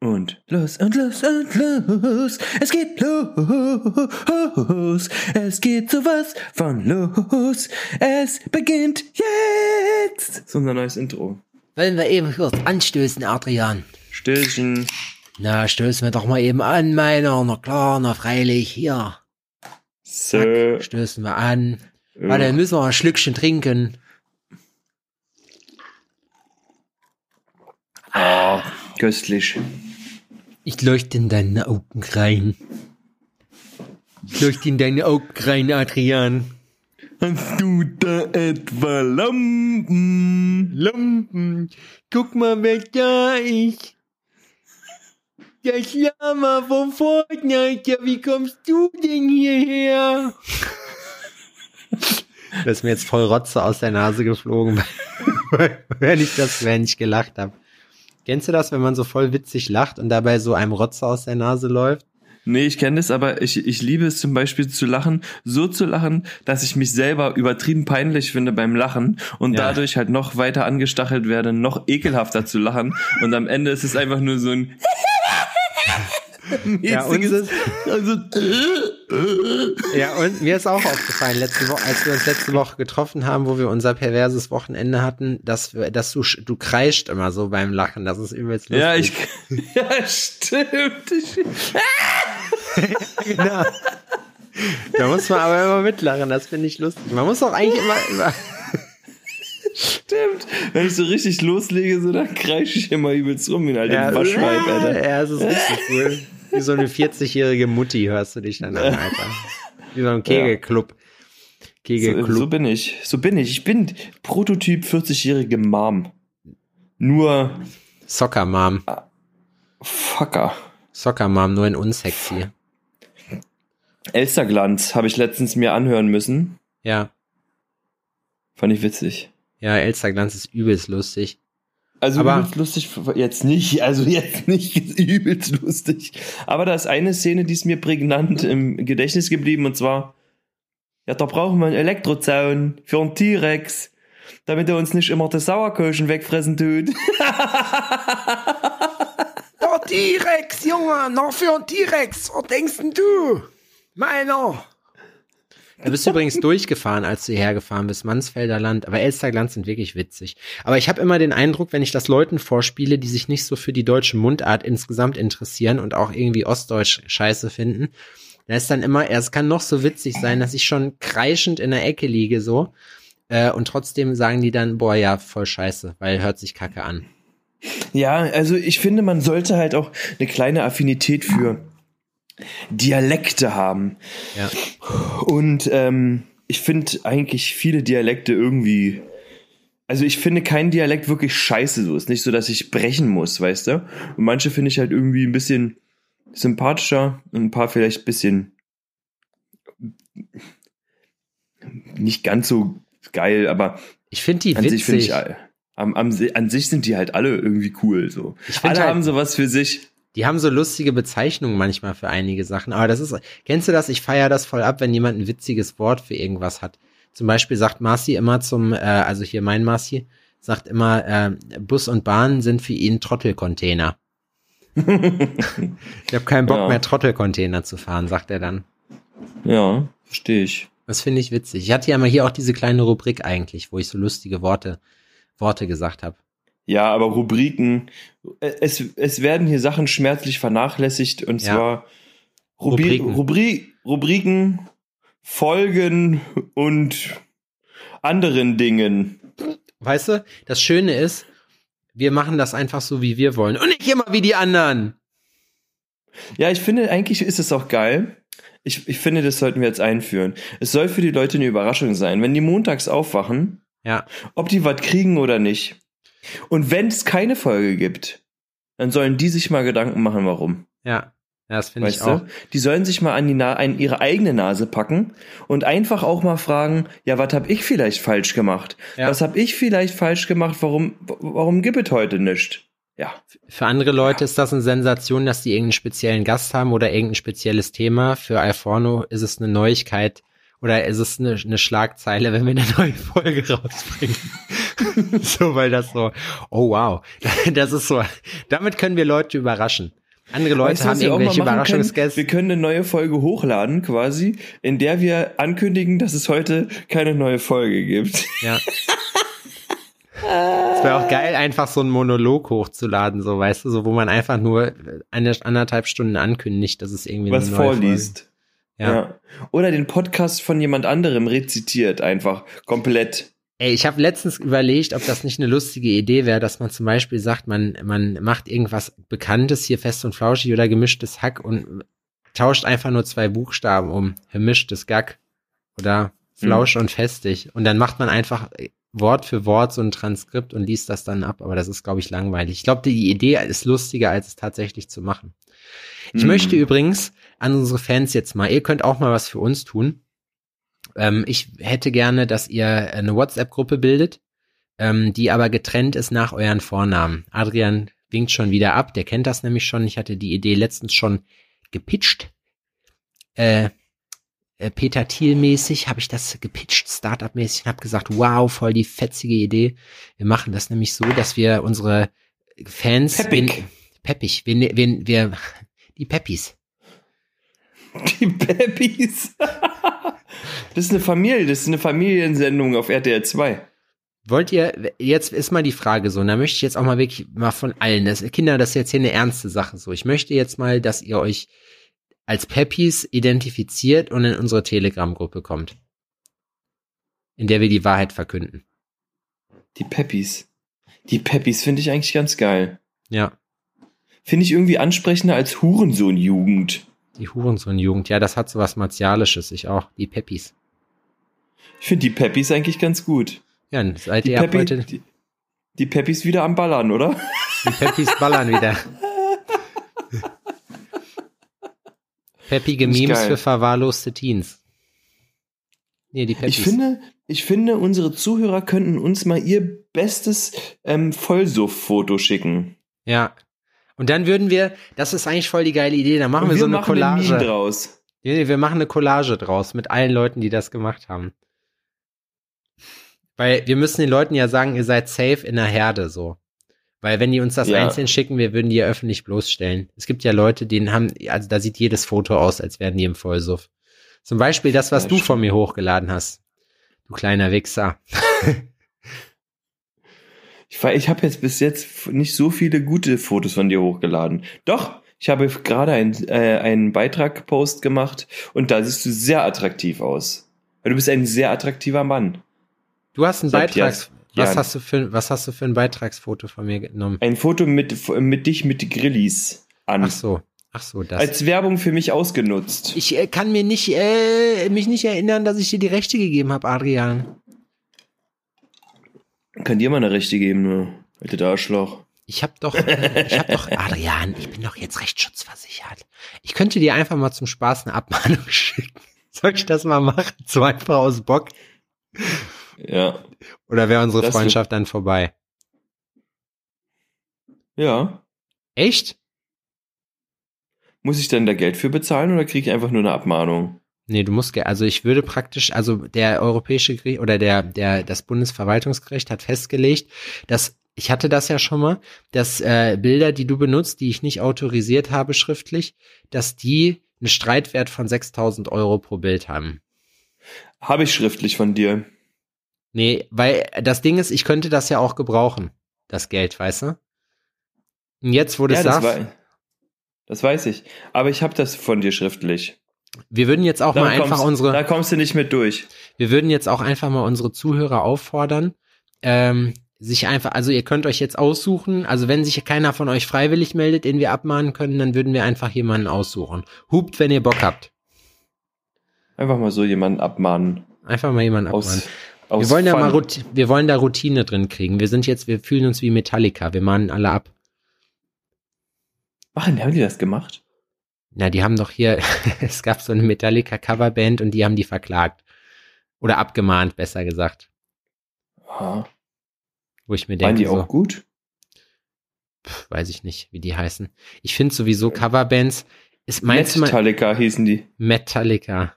Und los und los und los. Es geht los. Es geht sowas von los. Es beginnt jetzt. Das ist unser neues Intro. Wollen wir eben kurz anstoßen, Adrian? Stillchen. Na, stoßen wir doch mal eben an, meiner. Na klar, na freilich. Hier. So. Zack, stößen wir an. Warte, müssen wir ein Schlückchen trinken. Oh, köstlich. Ich leuchte in deine Augen rein. Ich leuchte in deine Augen rein, Adrian. Hast du da etwa Lampen? Lampen. Guck mal, wer da ist. Das Lama vom Fortnite. Ja, wie kommst du denn hierher? Das ist mir jetzt voll Rotze aus der Nase geflogen, wenn ich das, wenn ich gelacht habe. Kennst du das, wenn man so voll witzig lacht und dabei so einem Rotze aus der Nase läuft? Nee, ich kenne das, aber ich, ich liebe es zum Beispiel zu lachen, so zu lachen, dass ich mich selber übertrieben peinlich finde beim Lachen und Ja. dadurch halt noch weiter angestachelt werde, noch ekelhafter zu lachen und am Ende ist es einfach nur so ein Ja, und also, Ja, und mir ist auch aufgefallen, letzte Woche, als wir uns letzte Woche getroffen haben, wo wir unser perverses Wochenende hatten, dass, wir, dass du, du kreischt immer so beim Lachen. Das ist übelst lustig. ja, ich, ja, stimmt. Ich, genau. Da muss man aber immer mitlachen, das finde ich lustig. Man muss auch eigentlich immer, immer stimmt. Wenn ich so richtig loslege, so, dann kreische ich immer übelst rum wie ein alter Waschweib, Alter. Ja, es ist richtig cool. Wie so eine 40-jährige Mutti hörst du dich dann an, Alter. Wie so ein Kegelclub. So, Kegelclub. so bin ich. So bin ich. Ich bin Prototyp 40-jährige Mom. Nur Soccer Mom. Fucker. Soccer Mom, nur in unsexy. Elsterglanz habe ich letztens mir anhören müssen. Ja. Fand ich witzig. Ja, Elsterglanz ist übelst lustig. Also Aber- übelst lustig, jetzt nicht, also jetzt nicht übelst lustig. Aber da ist eine Szene, die ist mir prägnant im Gedächtnis geblieben und zwar, ja, da brauchen wir einen Elektrozaun für einen T-Rex, damit er uns nicht immer das Sauerkirschen wegfressen tut. Der T-Rex, Junge, noch für einen T-Rex. Was denkst denn du? Meiner. Du bist übrigens durchgefahren, als du hierher gefahren bist, Mansfelder Land. Aber Elsterglanz sind wirklich witzig. Aber ich habe immer den Eindruck, wenn ich das Leuten vorspiele, die sich nicht so für die deutsche Mundart insgesamt interessieren und auch irgendwie Ostdeutsch scheiße finden, da ist dann immer, es kann noch so witzig sein, dass ich schon kreischend in der Ecke liege so. Äh, und trotzdem sagen die dann, boah, ja, voll scheiße, weil hört sich kacke an. Ja, also ich finde, man sollte halt auch eine kleine Affinität für Dialekte haben. Ja. Und ähm, ich finde eigentlich viele Dialekte irgendwie. Also ich finde keinen Dialekt wirklich scheiße so. Ist nicht so, dass ich brechen muss, weißt du? Und manche finde ich halt irgendwie ein bisschen sympathischer und ein paar vielleicht ein bisschen nicht ganz so geil, aber Ich finde die an sich finde witzig. ich all- am, am, an sich sind die halt alle irgendwie cool so. Ich find Alle halt- haben sowas für sich. Die haben so lustige Bezeichnungen manchmal für einige Sachen. Aber das ist, kennst du das? Ich feiere das voll ab, wenn jemand ein witziges Wort für irgendwas hat. Zum Beispiel sagt Marci immer zum, äh, also hier mein Marci, sagt immer, äh, Bus und Bahn sind für ihn Trottelcontainer. ich habe keinen Bock Ja. mehr, Trottelcontainer zu fahren, sagt er dann. Ja, verstehe ich. Das finde ich witzig. Ich hatte ja mal hier auch diese kleine Rubrik eigentlich, wo ich so lustige Worte, Worte gesagt habe. Ja, aber Rubriken, äh, es, es werden hier Sachen schmerzlich vernachlässigt und Ja. zwar Rubri Rubriken. Rubri Rubriken, Folgen und anderen Dingen. Weißt du, das Schöne ist, wir machen das einfach so, wie wir wollen. Und nicht immer wie die anderen. Ja, ich finde, eigentlich ist es auch geil. Ich, ich finde, das sollten wir jetzt einführen. Es soll für die Leute eine Überraschung sein, wenn die montags aufwachen, Ja. ob die was kriegen oder nicht. Und wenn es keine Folge gibt, dann sollen die sich mal Gedanken machen, warum. Ja, ja das finde ich auch. du? Die sollen sich mal an, die Na an ihre eigene Nase packen und einfach auch mal fragen, ja, was hab ich vielleicht falsch gemacht? Ja. Was hab ich vielleicht falsch gemacht? Warum, warum gibt es heute nicht? Ja. Für andere Leute ist das eine Sensation, dass die irgendeinen speziellen Gast haben oder irgendein spezielles Thema. Für Alforno ist es eine Neuigkeit oder ist es eine, eine Schlagzeile, wenn wir eine neue Folge rausbringen. so, weil das so, oh wow, das ist so, damit können wir Leute überraschen. Andere Leute weißt, haben irgendwelche Überraschungsgäste. Wir können eine neue Folge hochladen quasi, in der wir ankündigen, dass es heute keine neue Folge gibt. Ja. Es wäre auch geil, einfach so einen Monolog hochzuladen, so weißt du, so wo man einfach nur eine anderthalb Stunden ankündigt, dass es irgendwie was vorliest. Ja. ja. Oder den Podcast von jemand anderem rezitiert, einfach komplett. Ey, ich habe letztens überlegt, ob das nicht eine lustige Idee wäre, dass man zum Beispiel sagt, man, man macht irgendwas Bekanntes hier fest und flauschig oder gemischtes Hack und tauscht einfach nur zwei Buchstaben um. Gemischtes Gack oder Flausch hm. und festig. Und dann macht man einfach Wort für Wort so ein Transkript und liest das dann ab. Aber das ist, glaube ich, langweilig. Ich glaube, die Idee ist lustiger, als es tatsächlich zu machen. Ich hm. möchte übrigens an unsere Fans jetzt mal, ihr könnt auch mal was für uns tun. Ähm, ich hätte gerne, dass ihr eine WhatsApp-Gruppe bildet, ähm, die aber getrennt ist nach euren Vornamen. Adrian winkt schon wieder ab, der kennt das nämlich schon. Ich hatte die Idee letztens schon gepitcht. Äh, äh, Peter Thiel-mäßig habe ich das gepitcht, Startup-mäßig und habe gesagt, wow, voll die fetzige Idee. Wir machen das nämlich so, dass wir unsere Fans... Peppig. Wen, peppig. Wir, wir, wir, die Peppis. Die Peppis. Das ist eine Familie, das ist eine Familiensendung auf RTL 2. Wollt ihr, jetzt ist mal die Frage so, und da möchte ich jetzt auch mal wirklich mal von allen, das, Kinder, das ist jetzt hier eine ernste Sache so. Ich möchte jetzt mal, dass ihr euch als Peppis identifiziert und in unsere Telegram-Gruppe kommt. In der wir die Wahrheit verkünden. Die Peppis. Die Peppis finde ich eigentlich ganz geil. Ja. Finde ich irgendwie ansprechender als Hurensohn-Jugend. Die Hurensohn-Jugend, ja, das hat so was Martialisches, ich auch. Die Peppis. Ich finde die Peppis eigentlich ganz gut. Ja, seid die ihr Peppi, heute... Die, die Peppis wieder am Ballern, oder? Die Peppis ballern wieder. Peppige Memes für verwahrloste Teens. Nee, die Peppis. Ich finde, ich finde, unsere Zuhörer könnten uns mal ihr bestes ähm, Vollsuff-Foto schicken. Ja, und dann würden wir, das ist eigentlich voll die geile Idee, dann machen wir, wir, so eine Collage. Eine draus. Nee, wir machen eine Collage draus mit allen Leuten, die das gemacht haben. Weil wir müssen den Leuten ja sagen, ihr seid safe in der Herde so. Weil wenn die uns das ja. einzeln schicken, wir würden die ja öffentlich bloßstellen. Es gibt ja Leute, denen haben, also da sieht jedes Foto aus, als wären die im Vollsuff. Zum Beispiel das, was ja, du von mir hochgeladen hast. Du kleiner Wichser. Ich, ich habe jetzt bis jetzt nicht so viele gute Fotos von dir hochgeladen. Doch, ich habe gerade ein, äh, einen Beitrag-Post gemacht und da siehst du sehr attraktiv aus. Du bist ein sehr attraktiver Mann. Du hast einen Beitrag. Was hast du für was hast du für ein Beitragsfoto von mir genommen? Ein Foto mit mit dich mit Grillis an. Ach so. Ach so, das. Als Werbung für mich ausgenutzt. Ich äh, kann mir nicht äh, mich nicht erinnern, dass ich dir die Rechte gegeben habe, Adrian. Kann dir mal eine Rechte geben, ne? Alter Arschloch. Ich hab doch, ich hab doch, Adrian, ich bin doch jetzt rechtsschutzversichert. Ich könnte dir einfach mal zum Spaß eine Abmahnung schicken. Soll ich das mal machen? So einfach aus Bock? Ja. Oder wäre unsere das Freundschaft dann vorbei? Ja. Echt? Muss ich dann da Geld für bezahlen oder kriege ich einfach nur eine Abmahnung? Nee, du musst, also ich würde praktisch, also der Europäische Gericht oder der, der, das Bundesverwaltungsgericht hat festgelegt, dass, ich hatte das ja schon mal, dass äh, Bilder, die du benutzt, die ich nicht autorisiert habe schriftlich, dass die einen Streitwert von 6000 Euro pro Bild haben. Habe ich schriftlich von dir. Nee, weil das Ding ist, ich könnte das ja auch gebrauchen, das Geld, weißt du? Und jetzt, wo du ja, sagst. Das, war, das weiß ich. Aber ich habe das von dir schriftlich. Wir würden jetzt auch da mal kommst, einfach unsere. Da kommst du nicht mit durch. Wir würden jetzt auch einfach mal unsere Zuhörer auffordern, ähm, sich einfach, also ihr könnt euch jetzt aussuchen, also wenn sich keiner von euch freiwillig meldet, den wir abmahnen können, dann würden wir einfach jemanden aussuchen. Hupt, wenn ihr Bock habt. Einfach mal so jemanden abmahnen. Einfach mal jemanden abmahnen. Aus wir wollen da mal wir wollen da Routine drin kriegen. Wir sind jetzt, wir fühlen uns wie Metallica. Wir mahnen alle ab. Machen, haben die das gemacht? Na, die haben doch hier, es gab so eine Metallica-Coverband und die haben die verklagt. Oder abgemahnt, besser gesagt. Aha. Wo ich mir denke. Waren die so, auch gut? Pf, weiß ich nicht, wie die heißen. Ich finde sowieso Coverbands. Ist, meinst Metallica hießen die. Metallica.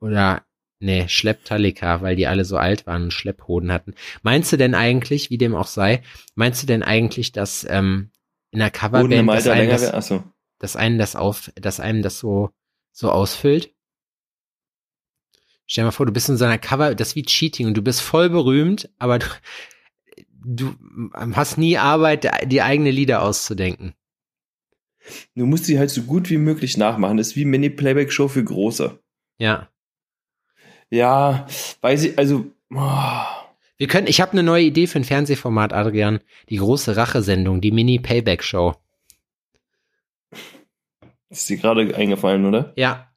Oder Nee, Schlepptalika, weil die alle so alt waren und Schlepphoden hatten. Meinst du denn eigentlich, wie dem auch sei, meinst du denn eigentlich, dass ähm, in der im Coverband, einem, länger das, wäre. Dass einem das auf, dass einem das so, so ausfüllt? Stell dir mal vor, du bist in so einer Cover, das ist wie Cheating und du bist voll berühmt, aber du, du hast nie Arbeit, die eigene Lieder auszudenken. Du musst sie halt so gut wie möglich nachmachen. Das ist wie Mini-Playback-Show für Große. Ja. Ja, weiß ich, also. Oh. Wir können, ich habe eine neue Idee für ein Fernsehformat, Adrian. Die große Rachesendung, die Mini-Payback-Show. Ist dir gerade eingefallen, oder? Ja.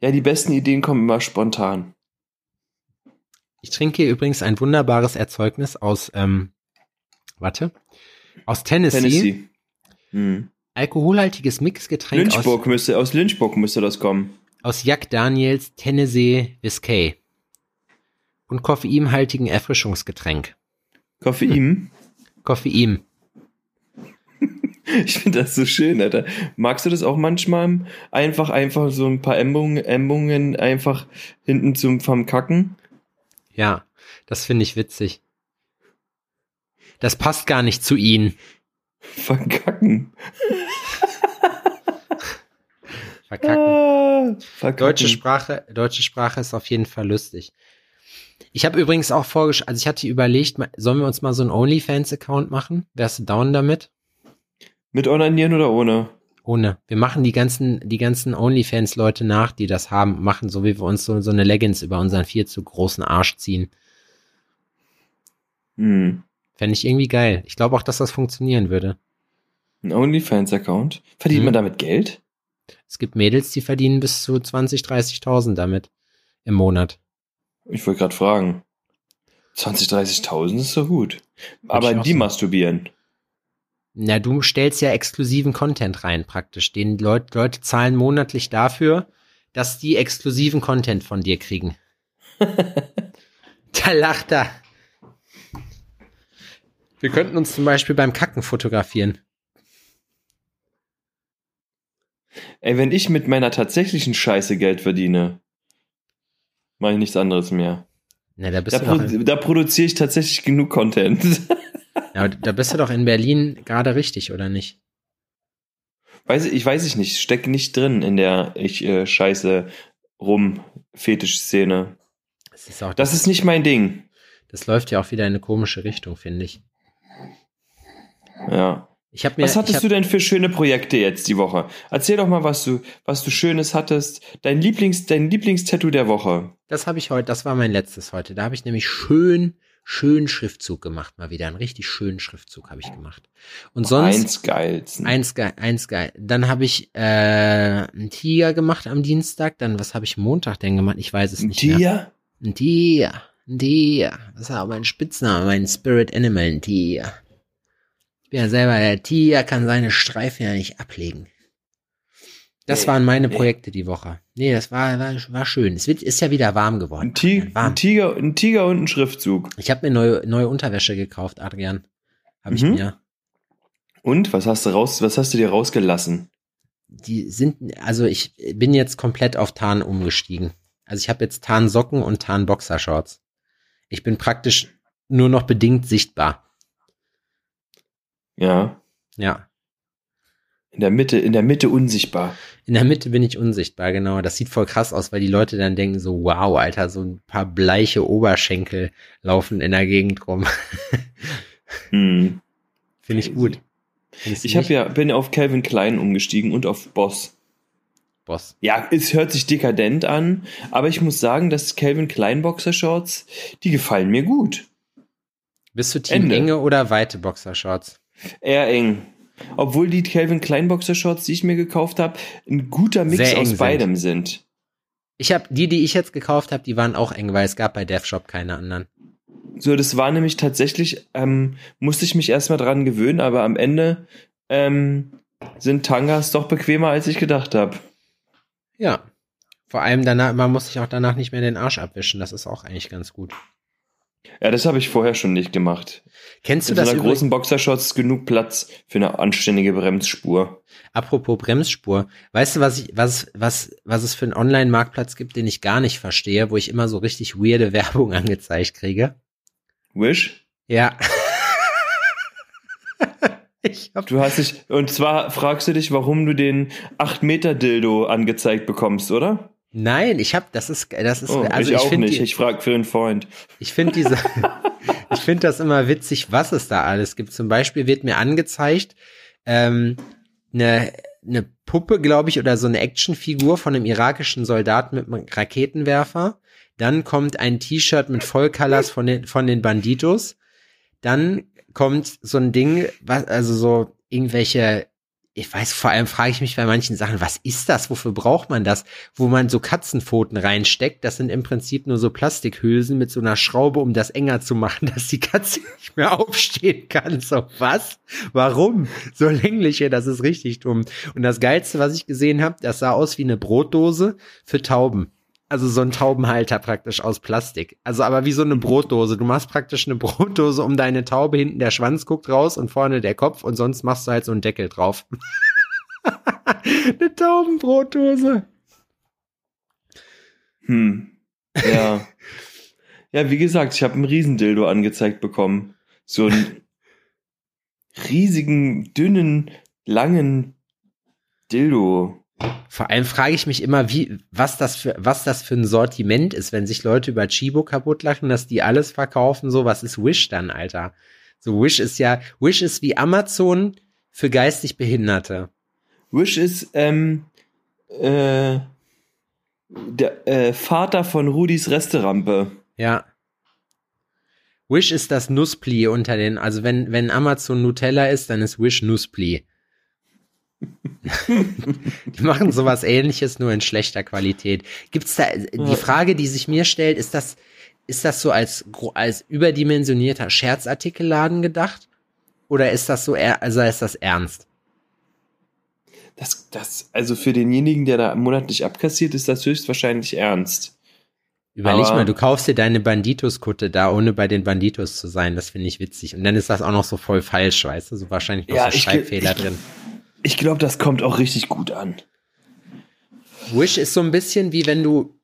Ja, die besten Ideen kommen immer spontan. Ich trinke hier übrigens ein wunderbares Erzeugnis aus, ähm, warte, aus Tennessee. Tennessee. Hm. Alkoholhaltiges Mixgetränk aus, Lynchburg müsste, aus Lynchburg müsste das kommen. aus Jack Daniels Tennessee Whiskey. Und koffeinhaltigen Erfrischungsgetränk. Koffein. Koffein. Ich finde das so schön, Alter. Magst du das auch manchmal? Einfach, einfach so ein paar Embungen, Embungen einfach hinten zum vom Kacken? Ja, das finde ich witzig. Das passt gar nicht zu ihnen. Verkacken. Verkacken. Ah, verkacken. Deutsche Sprache, deutsche Sprache ist auf jeden Fall lustig. Ich habe übrigens auch vorgeschlagen, also ich hatte überlegt, sollen wir uns mal so einen OnlyFans-Account machen? Wärst du down damit? Mit Onanieren oder ohne? Ohne. Wir machen die ganzen, die ganzen OnlyFans-Leute nach, die das haben, machen, so wie wir uns so, so eine Leggings über unseren viel zu großen Arsch ziehen. Hm. Fände ich irgendwie geil. Ich glaube auch, dass das funktionieren würde. Ein OnlyFans-Account? Verdient Hm. man damit Geld? Es gibt Mädels, die verdienen bis zu 20, 30.000 damit im Monat. Ich wollte gerade fragen. 20, 30.000 ist so gut. Aber die masturbieren. Na, du stellst ja exklusiven Content rein praktisch. Den Leut, Leute zahlen monatlich dafür, dass die exklusiven Content von dir kriegen. da lacht er. Wir könnten uns zum Beispiel beim Kacken fotografieren. Ey, wenn ich mit meiner tatsächlichen Scheiße Geld verdiene, mache ich nichts anderes mehr. Na, da Da, produ da produziere ich tatsächlich genug Content. ja, da bist du doch in Berlin gerade richtig, oder nicht? weiß, ich weiß ich nicht, stecke nicht drin in der ich äh, Scheiße rum Fetisch-Szene. Das ist auch, Das ist nicht mein Ding. das läuft ja auch wieder in eine komische Richtung, finde ich. Ja. Ich mir, Was hattest hab, du denn für schöne Projekte jetzt die Woche? Erzähl doch mal, was du, was du Schönes hattest. Dein Lieblings, dein Lieblingstattoo der Woche. Das habe ich heute, das war mein letztes heute. Da habe ich nämlich schön, schön Schriftzug gemacht, mal wieder. Einen richtig schönen Schriftzug habe ich gemacht. Und sonst Eins geilsten. eins geil, eins geil. Dann habe ich äh, einen Tiger gemacht am Dienstag. Dann was habe ich Montag denn gemacht? Ich weiß es Ein nicht mehr. Tier? Ein Tiger, ein Tiger. Das war mein Spitzname, mein Spirit Animal, ein Tiger. Ich bin ja selber der Tiger, kann seine Streifen ja nicht ablegen. Das Nee, waren meine nee. Projekte die Woche. Nee, das war, war, war schön. Es wird, ist ja wieder warm geworden. Ein, Ti Warm. ein, Tiger, ein Tiger und ein Schriftzug. Ich habe mir neue, neue Unterwäsche gekauft, Adrian. Habe ich Mhm. mir. Und was hast du raus, was hast du dir rausgelassen? Die sind, also ich bin jetzt komplett auf Tarn umgestiegen. Also ich habe jetzt Tarnsocken und Tarnboxershorts. Ich bin praktisch nur noch bedingt sichtbar. Ja. Ja. In der Mitte, in der Mitte unsichtbar. In der Mitte bin ich unsichtbar, genau. Das sieht voll krass aus, weil die Leute dann denken so, wow, Alter, so ein paar bleiche Oberschenkel laufen in der Gegend rum. Hm. Finde ich gut. Findest Ich habe ja, bin auf Calvin Klein umgestiegen und auf Boss. Boss. Ja, es hört sich dekadent an, aber ich muss sagen, dass Calvin Klein Boxershorts, die gefallen mir gut. Bist du Team Ende. enge oder weite Boxershorts? Eher eng. Obwohl die Calvin Klein Boxershorts, die ich mir gekauft habe, ein guter Mix aus sind. beidem sind. Ich habe die, die ich jetzt gekauft habe, die waren auch eng, weil es gab bei DevShop keine anderen. So, das war nämlich tatsächlich, ähm, musste ich mich erstmal dran gewöhnen, aber am Ende ähm, sind Tangas doch bequemer, als ich gedacht habe. Ja. Vor allem danach, man muss sich auch danach nicht mehr den Arsch abwischen. Das ist auch eigentlich ganz gut. Ja, das habe ich vorher schon nicht gemacht. Kennst du In das so einer großen Boxershorts genug Platz für eine anständige Bremsspur. Apropos Bremsspur, weißt du, was ich, was, was, was es für einen Online-Marktplatz gibt, den ich gar nicht verstehe, wo ich immer so richtig weirde Werbung angezeigt kriege? Wish? Ja. ich hab, Du hast dich, und zwar fragst du dich, warum du den 8 Meter Dildo angezeigt bekommst, oder? Nein, ich hab, das ist, das ist, Oh, also ich ich, auch. Ich frage für einen Freund. ich finde diese, ich finde das immer witzig, was es da alles gibt. Zum Beispiel wird mir angezeigt, ähm, eine, eine Puppe, glaube ich, oder so eine Actionfigur von einem irakischen Soldaten mit einem Raketenwerfer. Dann kommt ein T-Shirt mit Vollcolors von den, von den Banditos. Dann kommt so ein Ding, was, also so irgendwelche, ich weiß, vor allem frage ich mich bei manchen Sachen, was ist das? Wofür braucht man das? Wo man so Katzenpfoten reinsteckt. Das sind im Prinzip nur so Plastikhülsen mit so einer Schraube, um das enger zu machen, dass die Katze nicht mehr aufstehen kann. So, was? Warum? So längliche, das ist richtig dumm. Und das Geilste, was ich gesehen habe, das sah aus wie eine Brotdose für Tauben. Also so ein Taubenhalter praktisch aus Plastik. Also aber wie so eine Brotdose. Du machst praktisch eine Brotdose um deine Taube, hinten der Schwanz guckt raus und vorne der Kopf und sonst machst du halt so einen Deckel drauf. eine Taubenbrotdose. Hm. Ja. ja, wie gesagt, ich habe einen Riesendildo angezeigt bekommen. So einen riesigen, dünnen, langen Dildo. Vor allem frage ich mich immer, wie, was das für, was das für ein Sortiment ist, wenn sich Leute über Chibo kaputt lachen, dass die alles verkaufen. So, was ist Wish dann, Alter? So, Wish ist ja, Wish ist wie Amazon für geistig Behinderte. Wish ist ähm, äh, der äh, Vater von Rudis Resterampe. Ja. Wish ist das Nusspli unter den, also wenn, wenn Amazon Nutella ist, dann ist Wish Nusspli. Die machen sowas ähnliches, nur in schlechter Qualität. Gibt's da, die Frage, die sich mir stellt, ist das, ist das so als, als überdimensionierter Scherzartikelladen gedacht? Oder ist das so, also ist das ernst? Das, das, also für denjenigen, der da monatlich abkassiert, ist das höchstwahrscheinlich ernst. Überleg Aber- mal, du kaufst dir deine Banditos-Kutte da, ohne bei den Banditos zu sein. Das finde ich witzig. Und dann ist das auch noch so voll falsch, weißt du? So wahrscheinlich noch Ja, so Schreibfehler ich- drin. Ich glaube, das kommt auch richtig gut an. Wish ist so ein bisschen wie wenn du,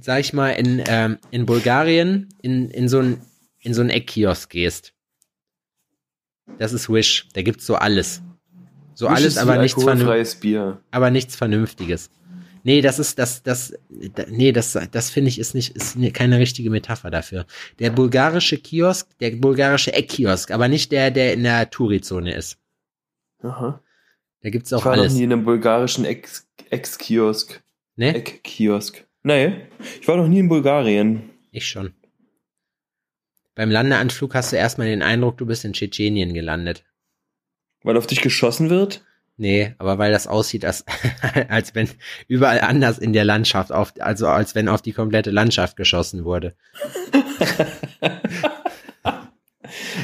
sag ich mal, in, ähm, in Bulgarien in, in so ein in so ein Eckkiosk gehst. Das ist Wish. Da gibt's so alles. So Wish alles, ist aber nichts, vernünf alkoholfreies Bier. aber nichts Vernünftiges. Nee, das ist, das, das, da- nee, das, das finde ich ist nicht, ist ne- keine richtige Metapher dafür. Der bulgarische Kiosk, der bulgarische Eckkiosk, aber nicht der, der in der Touri-Zone ist. Aha. Da gibt's Ich auch war noch alles. nie in einem bulgarischen Ex- Ex-Kiosk. Ne? Eck-Kiosk. Nee, ich war noch nie in Bulgarien. Ich schon. Beim Landeanflug hast du erstmal den Eindruck, du bist in Tschetschenien gelandet. Weil auf dich geschossen wird? Nee, aber weil das aussieht, als, als wenn überall anders in der Landschaft auf, also als wenn auf die komplette Landschaft geschossen wurde.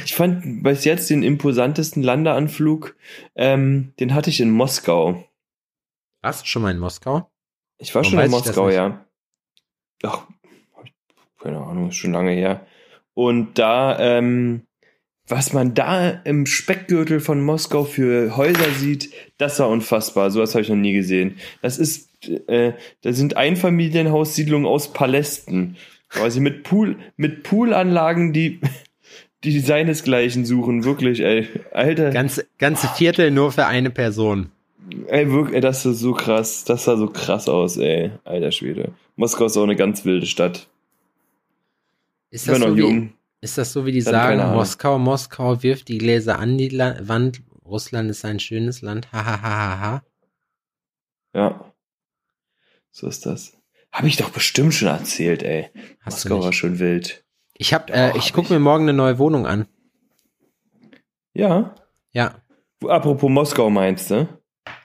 Ich fand bis jetzt den imposantesten Landeanflug, ähm, den hatte ich in Moskau. Warst du schon mal in Moskau? Ich war Warum schon in Moskau, ja. Ach, keine Ahnung, ist schon lange her. Und da, ähm, was man da im Speckgürtel von Moskau für Häuser sieht, das war unfassbar. Sowas habe ich noch nie gesehen. Das ist, äh, da sind Einfamilienhaussiedlungen aus Palästen. Quasi mit Pool, mit Poolanlagen, die, die seinesgleichen suchen. Wirklich, ey. Alter. Ganze, ganze Viertel nur für eine Person. Ey, wirklich, ey, das sah so krass. Das sah so krass aus, ey. Alter Schwede. Moskau ist auch eine ganz wilde Stadt. Ist das, noch so wie, ist das so, wie die Dann sagen. Moskau, Moskau wirft die Gläser an die La Wand, Russland ist ein schönes Land, hahaha. Ja. So ist das. Habe ich doch bestimmt schon erzählt, ey. Hast Moskau war schon wild. Ich hab, äh, Doch, ich hab guck ich. mir morgen eine neue Wohnung an. Ja. Ja, Apropos Moskau meinst du?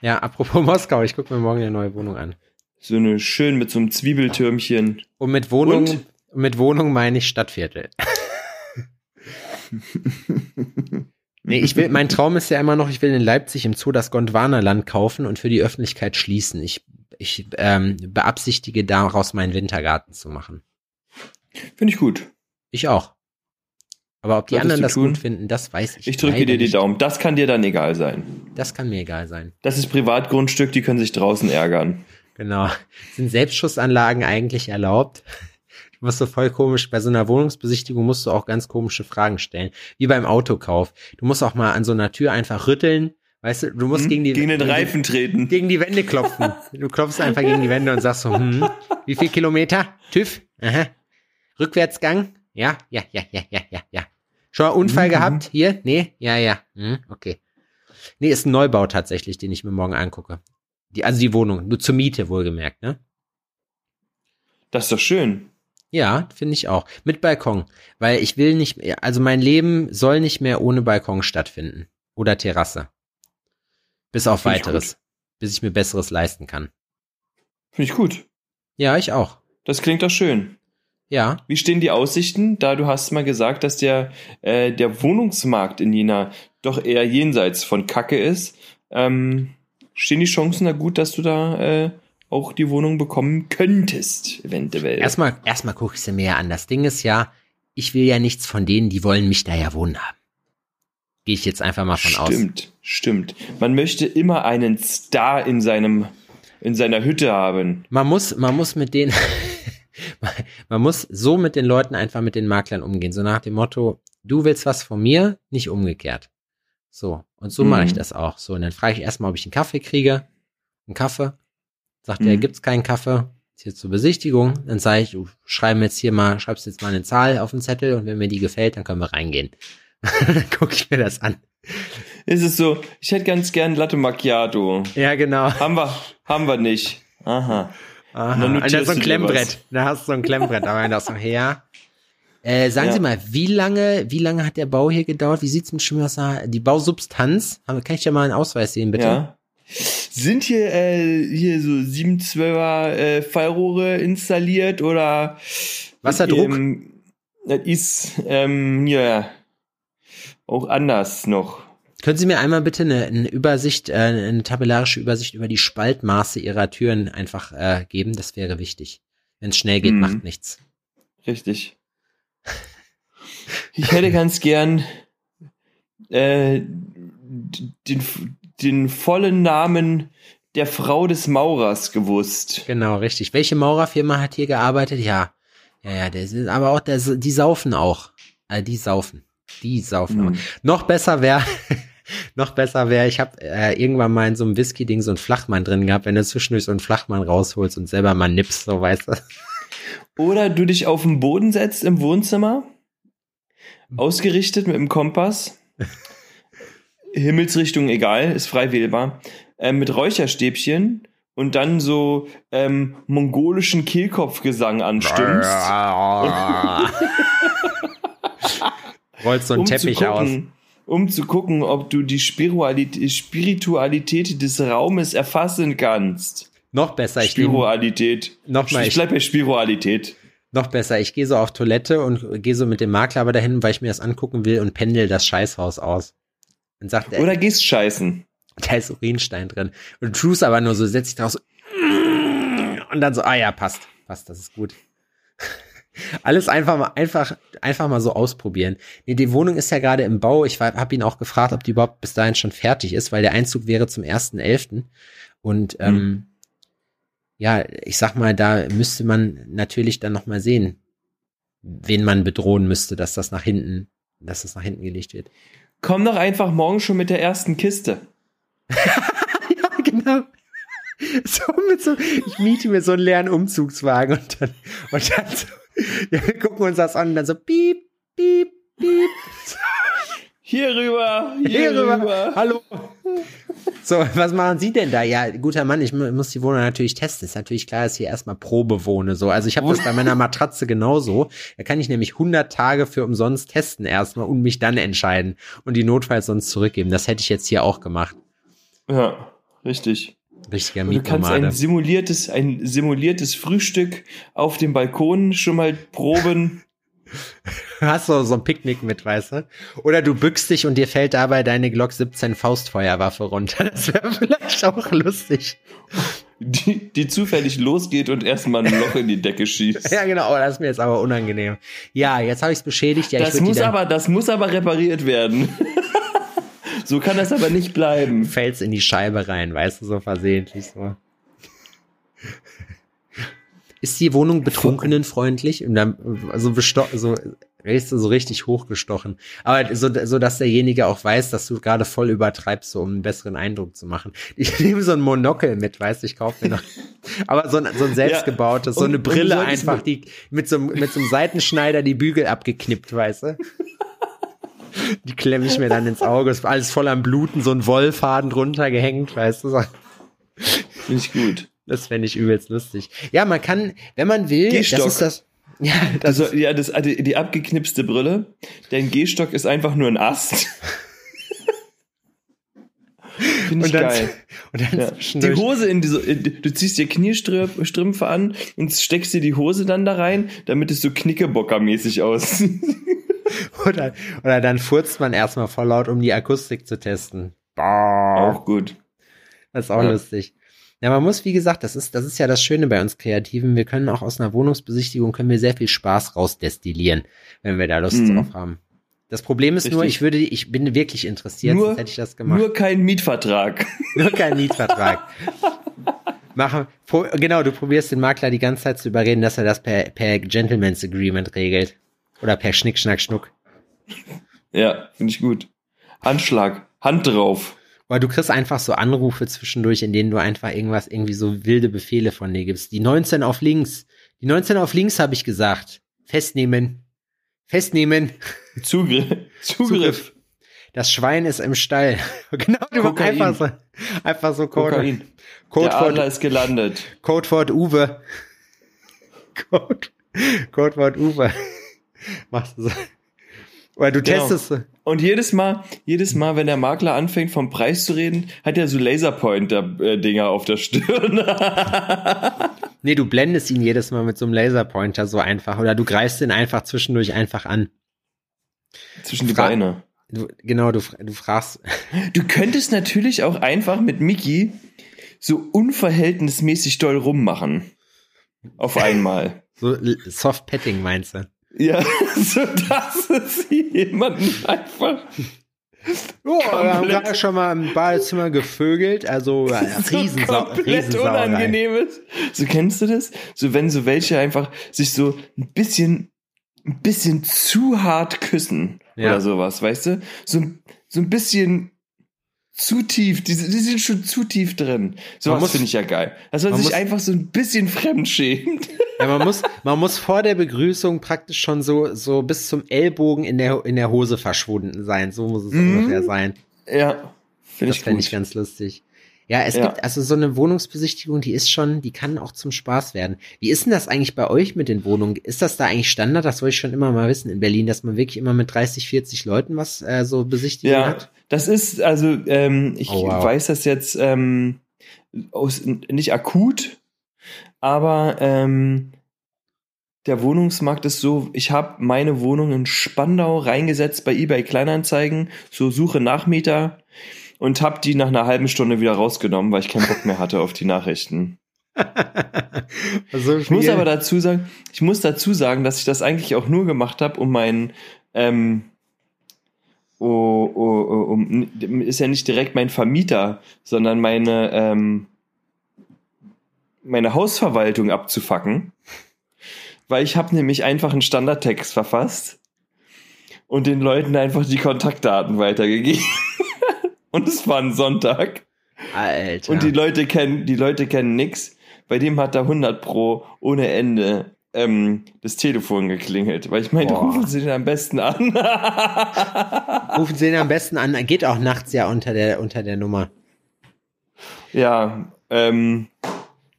ja, apropos Moskau, ich guck mir morgen eine neue Wohnung an. So eine schön mit so einem Zwiebeltürmchen. Und mit Wohnung, Und? mit Wohnung meine ich Stadtviertel. Nee, ich will, mein Traum ist ja immer noch, ich will in Leipzig im Zoo das Gondwanaland kaufen und für die Öffentlichkeit schließen. Ich, ich ähm, beabsichtige daraus meinen Wintergarten zu machen. Finde ich gut. Ich auch. Aber ob die Solltest anderen das tun? gut finden, das weiß ich Ich drücke dir die nicht. Daumen. Das kann dir dann egal sein. Das kann mir egal sein. Das ist Privatgrundstück, die können sich draußen ärgern. Genau. Sind Selbstschussanlagen eigentlich erlaubt? Du musst so voll komisch, bei so einer Wohnungsbesichtigung musst du auch ganz komische Fragen stellen. Wie beim Autokauf. Du musst auch mal an so einer Tür einfach rütteln. Weißt du, du musst Hm? gegen die Gegen den gegen Reifen treten. gegen die Wände klopfen. Du klopfst einfach gegen die Wände und sagst so, hm, wie viel Kilometer? TÜV? Aha. Rückwärtsgang? Ja, ja, ja, ja, ja, ja, ja. Schon mal Unfall Mhm. gehabt? Hier? Nee? Ja, ja. Hm, okay. Nee, ist ein Neubau tatsächlich, den ich mir morgen angucke. Die, also die Wohnung, nur zur Miete wohlgemerkt, ne? Das ist doch schön. Ja, finde ich auch. Mit Balkon. Weil ich will nicht, mehr- also mein Leben soll nicht mehr ohne Balkon stattfinden. Oder Terrasse. Bis auf Find weiteres. Bis ich mir Besseres leisten kann. Finde ich gut. Ja, ich auch. Das klingt doch schön. Ja. Wie stehen die Aussichten? Da du hast mal gesagt, dass der, äh, der Wohnungsmarkt in Jena doch eher jenseits von Kacke ist. Ähm, stehen die Chancen da gut, dass du da äh, auch die Wohnung bekommen könntest, eventuell? Erstmal, erstmal gucke ich sie mir an. Das Ding ist ja, ich will ja nichts von denen, die wollen mich da ja wohnen haben. Gehe ich jetzt einfach mal von aus. Stimmt, stimmt. Man möchte immer einen Star in seinem in seiner Hütte haben. Man muss, man muss mit denen, man muss so mit den Leuten einfach mit den Maklern umgehen. So nach dem Motto, du willst was von mir, nicht umgekehrt. So. Und so Mhm. mache ich das auch. So. Und dann frage ich erstmal, ob ich einen Kaffee kriege. Einen Kaffee. Sagt er, Mhm. gibt's keinen Kaffee. Ist hier zur Besichtigung. Dann sage ich, du schreib mir jetzt hier mal, schreibst jetzt mal eine Zahl auf den Zettel und wenn mir die gefällt, dann können wir reingehen. dann gucke ich mir das an. Ist es so, ich hätte ganz gern Latte Macchiato. Ja, genau. Haben wir, haben wir nicht. Aha. Aha. dann Und da ist notierst so ein Klemmbrett. Da hast du so ein Klemmbrett. Aber dann so, ja. Äh, sagen Ja. Sie mal, wie lange, wie lange hat der Bau hier gedauert? Wie sieht's mit Schwimmer Die Bausubstanz? Kann ich ja mal einen Ausweis sehen, bitte? Ja. Sind hier, äh, hier so 712er äh, Fallrohre installiert oder Wasserdruck? Ähm, das ist ähm, ja auch anders noch. Können Sie mir einmal bitte eine, eine Übersicht, äh, eine tabellarische Übersicht über die Spaltmaße Ihrer Türen einfach äh, geben? Das wäre wichtig. Wenn es schnell geht, Mhm. macht nichts. Richtig. Ich hätte ganz gern äh, den, den vollen Namen der Frau des Maurers gewusst. Genau, richtig. Welche Maurerfirma hat hier gearbeitet? Ja. Ja, ja, ist, aber auch, der, die saufen auch. Äh, die saufen. Die saufen Hm. auch. Noch besser wäre, noch besser wäre, ich habe äh, irgendwann mal in so einem Whisky-Ding so einen Flachmann drin gehabt, wenn du zwischendurch so einen Flachmann rausholst und selber mal nippst, so weißt du. Oder du dich auf den Boden setzt im Wohnzimmer, ausgerichtet mit dem Kompass, Himmelsrichtung egal, ist frei wählbar, äh, mit Räucherstäbchen und dann so ähm, mongolischen Kehlkopfgesang anstimmst, Rollst so einen um Teppich aus. Um zu gucken, ob du die Spiritualität, des Raumes erfassen kannst. Noch besser, ich, Spiritualität. Nochmal, ich ich- bleib bei Spiritualität. noch besser, ich gehe so auf Toilette und gehe so mit dem Makler aber dahin, weil ich mir das angucken will und pendel das Scheißhaus aus. Dann sagt er, Oder gehst scheißen. da ist Urinstein drin. Und tust aber nur so, setz dich draus so, und dann so, ah ja, passt, passt, das ist gut. Alles einfach mal, einfach, einfach mal so ausprobieren. Nee, die Wohnung ist ja gerade im Bau. Ich habe ihn auch gefragt, ob die überhaupt bis dahin schon fertig ist, weil der Einzug wäre zum 1.11. Und ähm, Hm. ja, ich sag mal, da müsste man natürlich dann noch mal sehen, wen man bedrohen müsste, dass das nach hinten, dass das nach hinten gelegt wird. Komm doch einfach morgen schon mit der ersten Kiste. Ja, genau. So mit so, ich miete mir so einen leeren Umzugswagen und dann, und dann so, ja, wir gucken uns das an und dann so, piep, piep, piep, Hier rüber, hier, hier rüber, rüber. hallo. So, was machen Sie denn da? Ja, guter Mann, ich mu- muss die Wohnung natürlich testen. Ist natürlich klar, dass ich hier erstmal Probe wohne. So, also ich habe das bei meiner Matratze genauso. Da kann ich nämlich 100 Tage für umsonst testen erstmal und mich dann entscheiden und die notfalls sonst zurückgeben. Das hätte ich jetzt hier auch gemacht. Ja, richtig. Richtiger Und du kannst ein simuliertes, ein simuliertes Frühstück auf dem Balkon schon mal proben. Hast du so ein Picknick mit, weißt du? Oder du bückst dich und dir fällt dabei deine Glock 17 Faustfeuerwaffe runter. Das wäre vielleicht auch lustig. die, die zufällig losgeht und erstmal ein Loch in die Decke schießt. Ja, genau, oh, das ist mir jetzt aber unangenehm. Ja, jetzt habe ich es beschädigt. Ja, das, muss aber, das muss aber repariert werden. So kann das aber nicht bleiben. Fällst in die Scheibe rein, weißt du, so versehentlich so. Ist die Wohnung betrunkenenfreundlich? Und dann, also so, Weißt du, so richtig hochgestochen. Aber so, so, dass derjenige auch weiß, dass du gerade voll übertreibst, so um einen besseren Eindruck zu machen. Ich nehme so ein Monokel mit, weißt du, ich kaufe mir noch. Aber so ein, so ein selbstgebautes, ja. so eine Brille einfach, die mit so, mit so einem Seitenschneider die Bügel abgeknippt, weißt du? Die klemme ich mir dann ins Auge. Ist alles voll am Bluten, so ein Wollfaden drunter gehängt, weißt du? Finde ich gut. Das fände ich übelst lustig. Ja, man kann, wenn man will, Gehstock. das ist das. Ja, das also, ja, das, also die abgeknipste Brille. Dein Gehstock ist einfach nur ein Ast. Finde ich und dann, geil. Und dann ja. Die Hose in diese, du ziehst dir Kniestrümpfe an und steckst dir die Hose dann da rein, damit es so Knickebockermäßig aussieht. oder, oder dann furzt man erstmal voll laut, um die Akustik zu testen. Auch gut. Das ist auch ja. lustig. Ja, man muss, wie gesagt, das ist, das ist ja das Schöne bei uns Kreativen. Wir können auch aus einer Wohnungsbesichtigung können wir sehr viel Spaß rausdestillieren, wenn wir da Lust mhm. drauf haben. Das Problem ist Richtig. nur, ich würde, ich bin wirklich interessiert, nur, sonst hätte ich das gemacht. Nur kein Mietvertrag. nur kein Mietvertrag. Machen, genau, du probierst den Makler die ganze Zeit zu überreden, dass er das per, per Gentleman's Agreement regelt. Oder per Schnick, Schnack, Schnuck. Ja, finde ich gut. Handschlag, Hand drauf. Weil du kriegst einfach so Anrufe zwischendurch, in denen du einfach irgendwas, irgendwie so wilde Befehle von dir gibst. Die 19 auf links. Die 19 auf links habe ich gesagt. Festnehmen. Festnehmen. Zugriff. Zugriff. Das Schwein ist im Stall. genau, du Kokain. einfach so, einfach so Code. Kokain. Codewort, Der ist gelandet. Codewort Uwe. Code, Codewort Uwe. Machst du so. Oder du genau. testest. Und jedes Mal, jedes Mal, wenn der Makler anfängt vom Preis zu reden, hat er so Laserpointer-Dinger auf der Stirn. nee, du blendest ihn jedes Mal mit so einem Laserpointer so einfach. Oder du greifst ihn einfach zwischendurch einfach an. Zwischen die Fra Beine. Du, genau, du, du fragst. Du könntest natürlich auch einfach mit Mickey so unverhältnismäßig doll rummachen. Auf einmal. so Soft Petting meinst du? Ja, so dass es jemanden einfach. Oh, wir haben gerade schon mal im Badezimmer gevögelt, also ja, so Riesensau komplett unangenehmes. So kennst du das? So wenn so welche einfach sich so ein bisschen ein bisschen zu hart küssen ja. oder sowas, weißt du? So so ein bisschen zu tief, die, die sind schon zu tief drin. So was finde ich ja geil. Dass man, man sich einfach so ein bisschen fremd schämt. Ja, man muss, man muss vor der Begrüßung praktisch schon so, so bis zum Ellbogen in der, in der Hose verschwunden sein. So muss es mhm. ungefähr sein. Ja. Finde ich, fände ich ganz lustig. Ja, es ja. gibt also so eine Wohnungsbesichtigung, die ist schon, die kann auch zum Spaß werden. Wie ist denn das eigentlich bei euch mit den Wohnungen? Ist das da eigentlich Standard? Das wollte ich schon immer mal wissen in Berlin, dass man wirklich immer mit 30, 40 Leuten was äh, so besichtigen ja, hat? Das ist, also ähm, ich oh, wow. weiß das jetzt ähm, aus, nicht akut, aber ähm, der Wohnungsmarkt ist so, ich habe meine Wohnung in Spandau reingesetzt bei eBay Kleinanzeigen, so Suche Nachmieter und habe die nach einer halben Stunde wieder rausgenommen, weil ich keinen Bock mehr hatte auf die Nachrichten. also ich muss aber dazu sagen, ich muss dazu sagen, dass ich das eigentlich auch nur gemacht habe, um meinen ähm, oh, oh, oh, um, ist ja nicht direkt mein Vermieter, sondern meine, ähm, meine Hausverwaltung abzufacken. Weil ich habe nämlich einfach einen Standardtext verfasst und den Leuten einfach die Kontaktdaten weitergegeben. und es war ein Sonntag. Alter. Und die Leute kennen, die Leute kennen nix. Bei dem hat er 100 pro ohne Ende ähm, das Telefon geklingelt, weil ich meine, rufen Sie den am besten an. rufen Sie den am besten an, geht auch nachts ja unter der, unter der Nummer. Ja, ähm,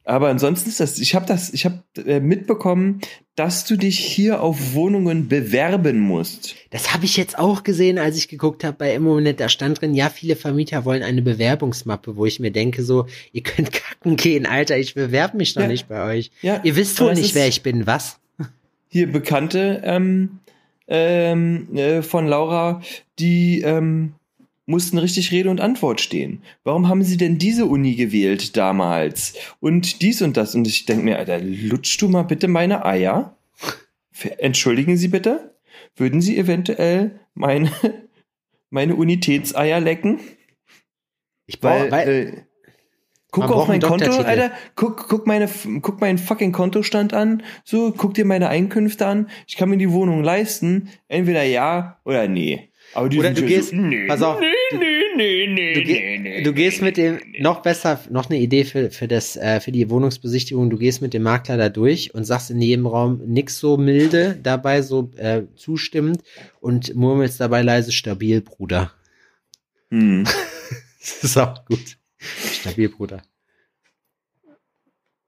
aber ansonsten ist das, ich habe das, ich habe äh, mitbekommen, dass du dich hier auf Wohnungen bewerben musst. Das habe ich jetzt auch gesehen, als ich geguckt habe bei Immonet. Da stand drin, ja, viele Vermieter wollen eine Bewerbungsmappe, wo ich mir denke, so, ihr könnt kacken gehen, Alter, ich bewerbe mich doch ja. nicht bei euch. Ja. Ihr wisst wohl nicht, wer ich bin, was? Hier Bekannte ähm, ähm, äh, von Laura, die ähm, mussten richtig Rede und Antwort stehen. Warum haben sie denn diese Uni gewählt damals? Und dies und das. Und ich denke mir, Alter, lutschst du mal bitte meine Eier? Entschuldigen Sie bitte? Würden Sie eventuell meine, meine Unitätseier lecken? Ich brauche, Weil, weil, äh, guck auf mein Konto. Alter. Guck, guck, meine, guck meinen fucking Kontostand an. So, guck dir meine Einkünfte an. Ich kann mir die Wohnung leisten. Entweder ja oder nee. Aber die Oder du gehst- so, nee, pass auf, nee, du- nee, nee, nee, du, ge nee, nee, du gehst mit dem, noch besser, noch eine Idee für, für das, äh, für die Wohnungsbesichtigung, du gehst mit dem Makler da durch und sagst in jedem Raum nix so milde, dabei so äh, zustimmend und murmelst dabei leise stabil, Bruder. Hm. Das ist auch gut. Stabil, Bruder.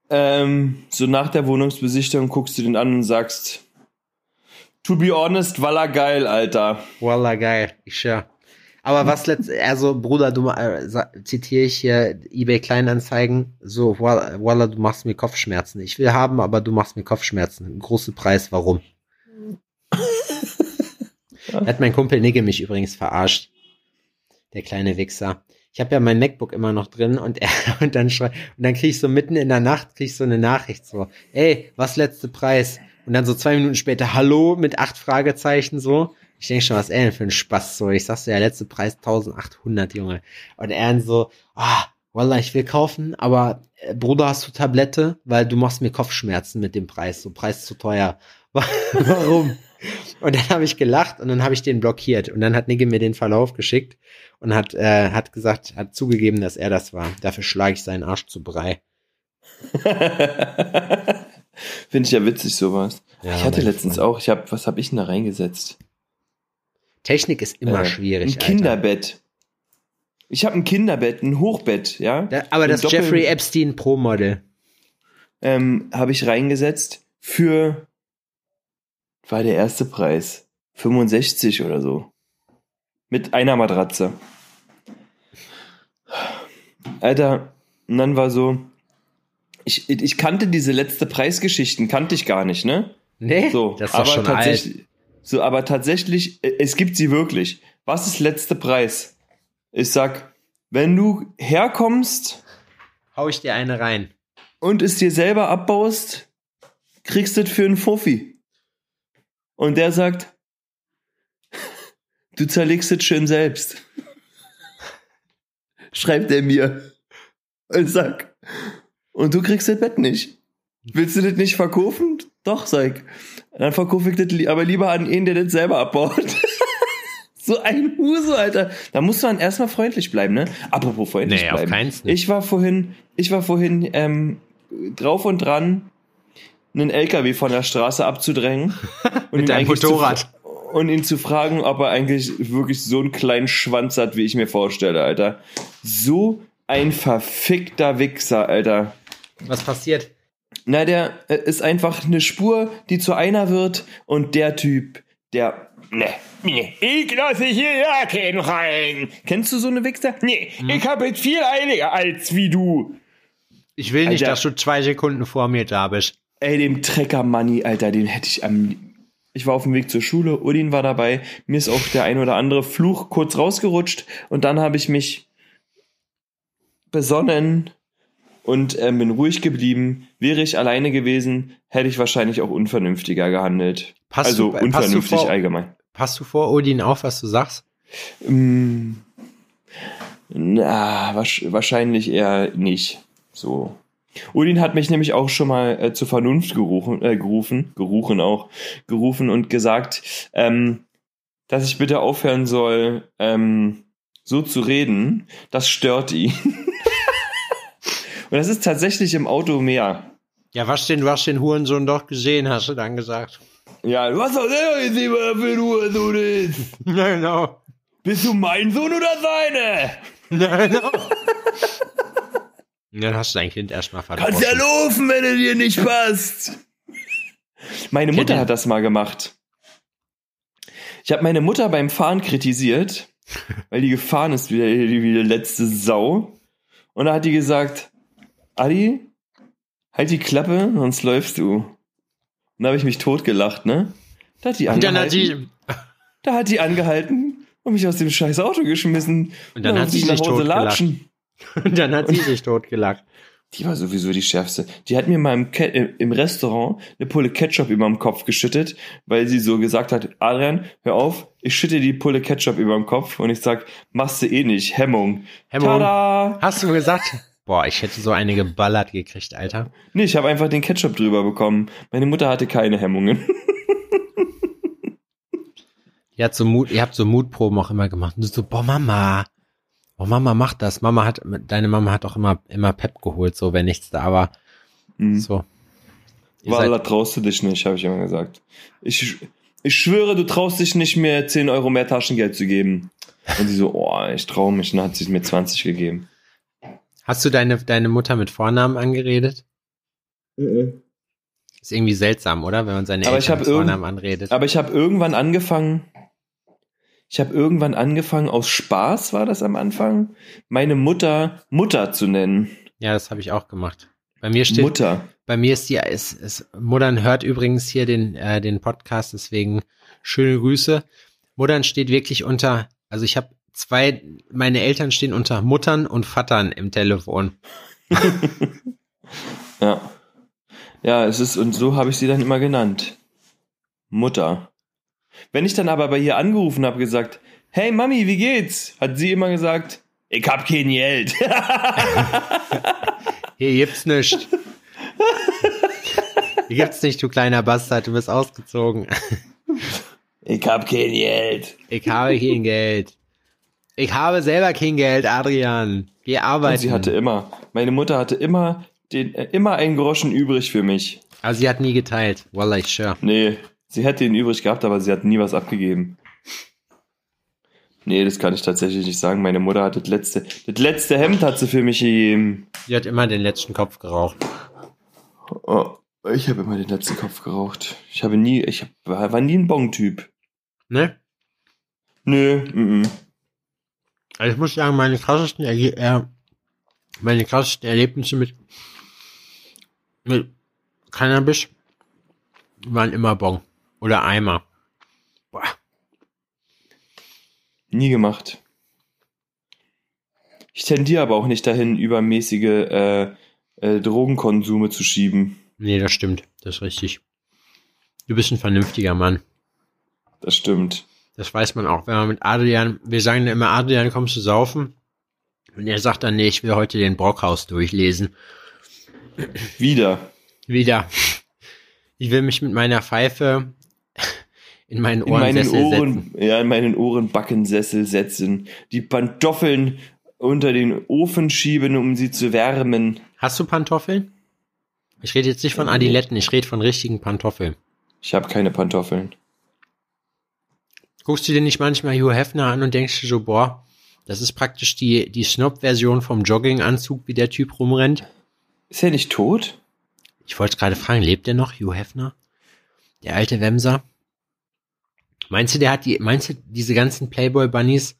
Ähm, so nach der Wohnungsbesichtigung guckst du den an und sagst, to be honest, Walla geil, Alter. Wallah, geil. Ich schwör. Aber was letzt, also Bruder, du äh, zitiere ich hier eBay Kleinanzeigen, so Wallah, Wallah, du machst mir Kopfschmerzen. Ich will haben, aber du machst mir Kopfschmerzen. Ein großer Preis, warum? Hat mein Kumpel Nigge mich übrigens verarscht. Der kleine Wichser. Ich habe ja mein MacBook immer noch drin und er und dann schrei, und dann krieg ich so mitten in der Nacht krieg ich so eine Nachricht so, ey, was letzte Preis? Und dann so zwei Minuten später, hallo mit acht Fragezeichen so. Ich denke schon, was er denn für ein Spaß so. Ich sag so, ja, letzte Preis 1800, Junge. Und er dann so, ah, Wallah, ich will kaufen, aber äh, Bruder, hast du Tablette? Weil du machst mir Kopfschmerzen mit dem Preis. So, Preis zu teuer. Warum? Und dann habe ich gelacht und dann habe ich den blockiert. Und dann hat Nigge mir den Verlauf geschickt und hat, äh, hat gesagt, hat zugegeben, dass er das war. Dafür schlage ich seinen Arsch zu Brei. Finde ich ja witzig, sowas. Ja, ich hatte letztens Freund. auch, ich hab, was habe ich denn da reingesetzt? Technik ist immer Äh, schwierig. Ein Kinderbett. Ich habe ein Kinderbett, ein Hochbett, ja. Da, aber Ein das Doppel- Jeffrey Epstein Pro Model. ähm, habe ich reingesetzt für war der erste Preis 65 oder so mit einer Matratze. Alter, und dann war so ich, ich kannte diese letzte Preisgeschichten kannte ich gar nicht, ne? Nee, So, das ist aber schon alt. tatsächlich so, aber tatsächlich äh, es gibt sie wirklich. Was ist letzte Preis? Ich sag, wenn du herkommst Hau ich dir eine rein. und es dir selber abbaust, kriegst du das für einen Fuffi. Und der sagt, du zerlegst es schön selbst. Schreibt er mir. Und sag, und du kriegst das Bett nicht. Willst du das nicht verkaufen? Doch, sag. Dann verkaufe ich das li- aber lieber an ihn, der das selber abbaut. so ein Huse, Alter. Da muss man erstmal freundlich bleiben, ne? Apropos freundlich Nee, auf bleiben. keinen Fall. Ich war vorhin, ich war vorhin ähm, drauf und dran, einen LKW von der Straße abzudrängen. und Mit deinem Motorrad. und ihn zu fragen, ob er eigentlich wirklich so einen kleinen Schwanz hat, wie ich mir vorstelle, Alter. So ein verfickter Wichser, Alter. Was passiert? Na, der äh, ist einfach eine Spur, die zu einer wird und der Typ, der. Ne, ne, ich lasse hier ja keinen rein. Kennst du so eine Wichser? Nee, ich habe jetzt viel eiliger als wie du. Ich will nicht, Alter. dass du zwei Sekunden vor mir da bist. Ey, dem Trecker Money, Alter, den hätte ich am. Ich war auf dem Weg zur Schule, Udin war dabei, mir ist auch der ein oder andere Fluch kurz rausgerutscht und dann habe ich mich besonnen und ähm, bin ruhig geblieben. Wäre ich alleine gewesen, hätte ich wahrscheinlich auch unvernünftiger gehandelt. Passt also du- passt du unvernünftig vor- allgemein. Passt du vor Odin auf, was du sagst? Mm, na, wahrscheinlich eher nicht. So. Udin hat mich nämlich auch schon mal äh, zur Vernunft gerufen, äh, gerufen, gerufen auch, gerufen und gesagt, ähm, dass ich bitte aufhören soll, ähm, so zu reden. Das stört ihn. und das ist tatsächlich im Auto mehr. Ja, was denn, du hast den Hurensohn doch gesehen, hast du dann gesagt. Ja, du hast doch selber gesehen, was er für ein Hurensohn ist. Ja, genau. Bist du mein Sohn oder seine? Ja, genau. Dann hast du dein Kind erstmal Kannst ja laufen, wenn es dir nicht passt. Meine Mutter hat das mal gemacht. Ich habe meine Mutter beim Fahren kritisiert, weil die gefahren ist wie die, wie die letzte Sau. Und da hat die gesagt, Adi, halt die Klappe, sonst läufst du. Und da habe ich mich totgelacht, ne? Da hat die Und dann angehalten. hat die, Da hat die angehalten und mich aus dem scheiß Auto geschmissen. Und dann hat musste sie ich nach sich Hause totgelacht. latschen. Und dann hat sie sich totgelacht. Die war sowieso die schärfste. Die hat mir mal im, Ke äh, im Restaurant eine Pulle Ketchup über dem Kopf geschüttet, weil sie so gesagt hat, Adrian, hör auf, ich schütte die Pulle Ketchup über dem Kopf und ich sag, machst du eh nicht, Hemmung. Hemmung. Tada! Hast du gesagt? Boah, ich hätte so eine geballert gekriegt, Alter. Nee, ich habe einfach den Ketchup drüber bekommen. Meine Mutter hatte keine Hemmungen. Ihr habt so Mut, ihr habt so Mutproben auch immer gemacht. Und du so, boah, Mama. Oh, Mama macht das. Mama hat, deine Mama hat auch immer, immer Pep geholt, so, wenn nichts da war. Hm. So. Seid, traust du dich nicht, habe ich immer gesagt. Ich, ich schwöre, du traust dich nicht mehr 10 Euro mehr Taschengeld zu geben. Und sie so, oh, ich traue mich. Und dann hat sie mir 20 gegeben. Hast du deine, deine Mutter mit Vornamen angeredet? Ist irgendwie seltsam, oder? Wenn man seine Aber Eltern mit Vornamen anredet. Aber ich habe irgendwann angefangen, ich habe irgendwann angefangen, aus Spaß war das am Anfang, meine Mutter Mutter zu nennen. Ja, das habe ich auch gemacht. Bei mir steht, Mutter. bei mir ist die, ist, ist, Muttern hört übrigens hier den, äh, den Podcast, deswegen schöne Grüße. Muttern steht wirklich unter, also ich habe zwei, meine Eltern stehen unter Muttern und Vatern im Telefon. Ja. Ja, es ist, und so habe ich sie dann immer genannt. Mutter. Wenn ich dann aber bei ihr angerufen habe, gesagt, hey Mami, wie geht's? Hat sie immer gesagt, ich hab kein Geld. Hier gibt's nicht. Hier gibt's nicht, du kleiner Bastard, du bist ausgezogen. ich hab kein Geld. Ich habe kein Geld. Ich habe selber kein Geld, Adrian. Geh arbeiten. Und sie hatte immer, meine Mutter hatte immer den, äh, immer einen Groschen übrig für mich. Aber sie hat nie geteilt. Wallah, ich sure. Nee, sie hätte ihn übrig gehabt, aber sie hat nie was abgegeben. Nee, das kann ich tatsächlich nicht sagen. Meine Mutter hat das letzte, das letzte Hemd hat sie für mich gegeben. Sie hat immer den letzten Kopf geraucht. Oh, ich habe immer den letzten Kopf geraucht. Ich habe nie, ich hab, war nie ein Bong-Typ. Ne? Nö, mm, mm. Also ich muss sagen, meine krassesten, Erge äh, meine krassesten Erlebnisse mit, mit Cannabis waren immer Bon. Oder Eimer. Boah. nie gemacht. Ich tendiere aber auch nicht dahin, übermäßige äh, äh, Drogenkonsume zu schieben. Nee, das stimmt. Das ist richtig. Du bist ein vernünftiger Mann. Das stimmt. Das weiß man auch, wenn man mit Adrian, wir sagen immer, Adrian, kommst du saufen? Und er sagt dann, nee, ich will heute den Brockhaus durchlesen. Wieder. Wieder. Ich will mich mit meiner Pfeife in meinen In meinen Ohrensessel setzen. Ohren, ja, in meinen Ohrenbackensessel setzen. Die Pantoffeln unter den Ofen schieben, um sie zu wärmen. Hast du Pantoffeln? Ich rede jetzt nicht von Adiletten, ich rede von richtigen Pantoffeln. Ich habe keine Pantoffeln. Guckst du dir nicht manchmal Hugh Hefner an und denkst dir so, boah, das ist praktisch die, die Snob-Version vom Jogginganzug, wie der Typ rumrennt? Ist er nicht tot? Ich wollte gerade fragen, lebt der noch, Hugh Hefner? Der alte Wemser? Meinst du, der hat die, meinst du, diese ganzen Playboy-Bunnies,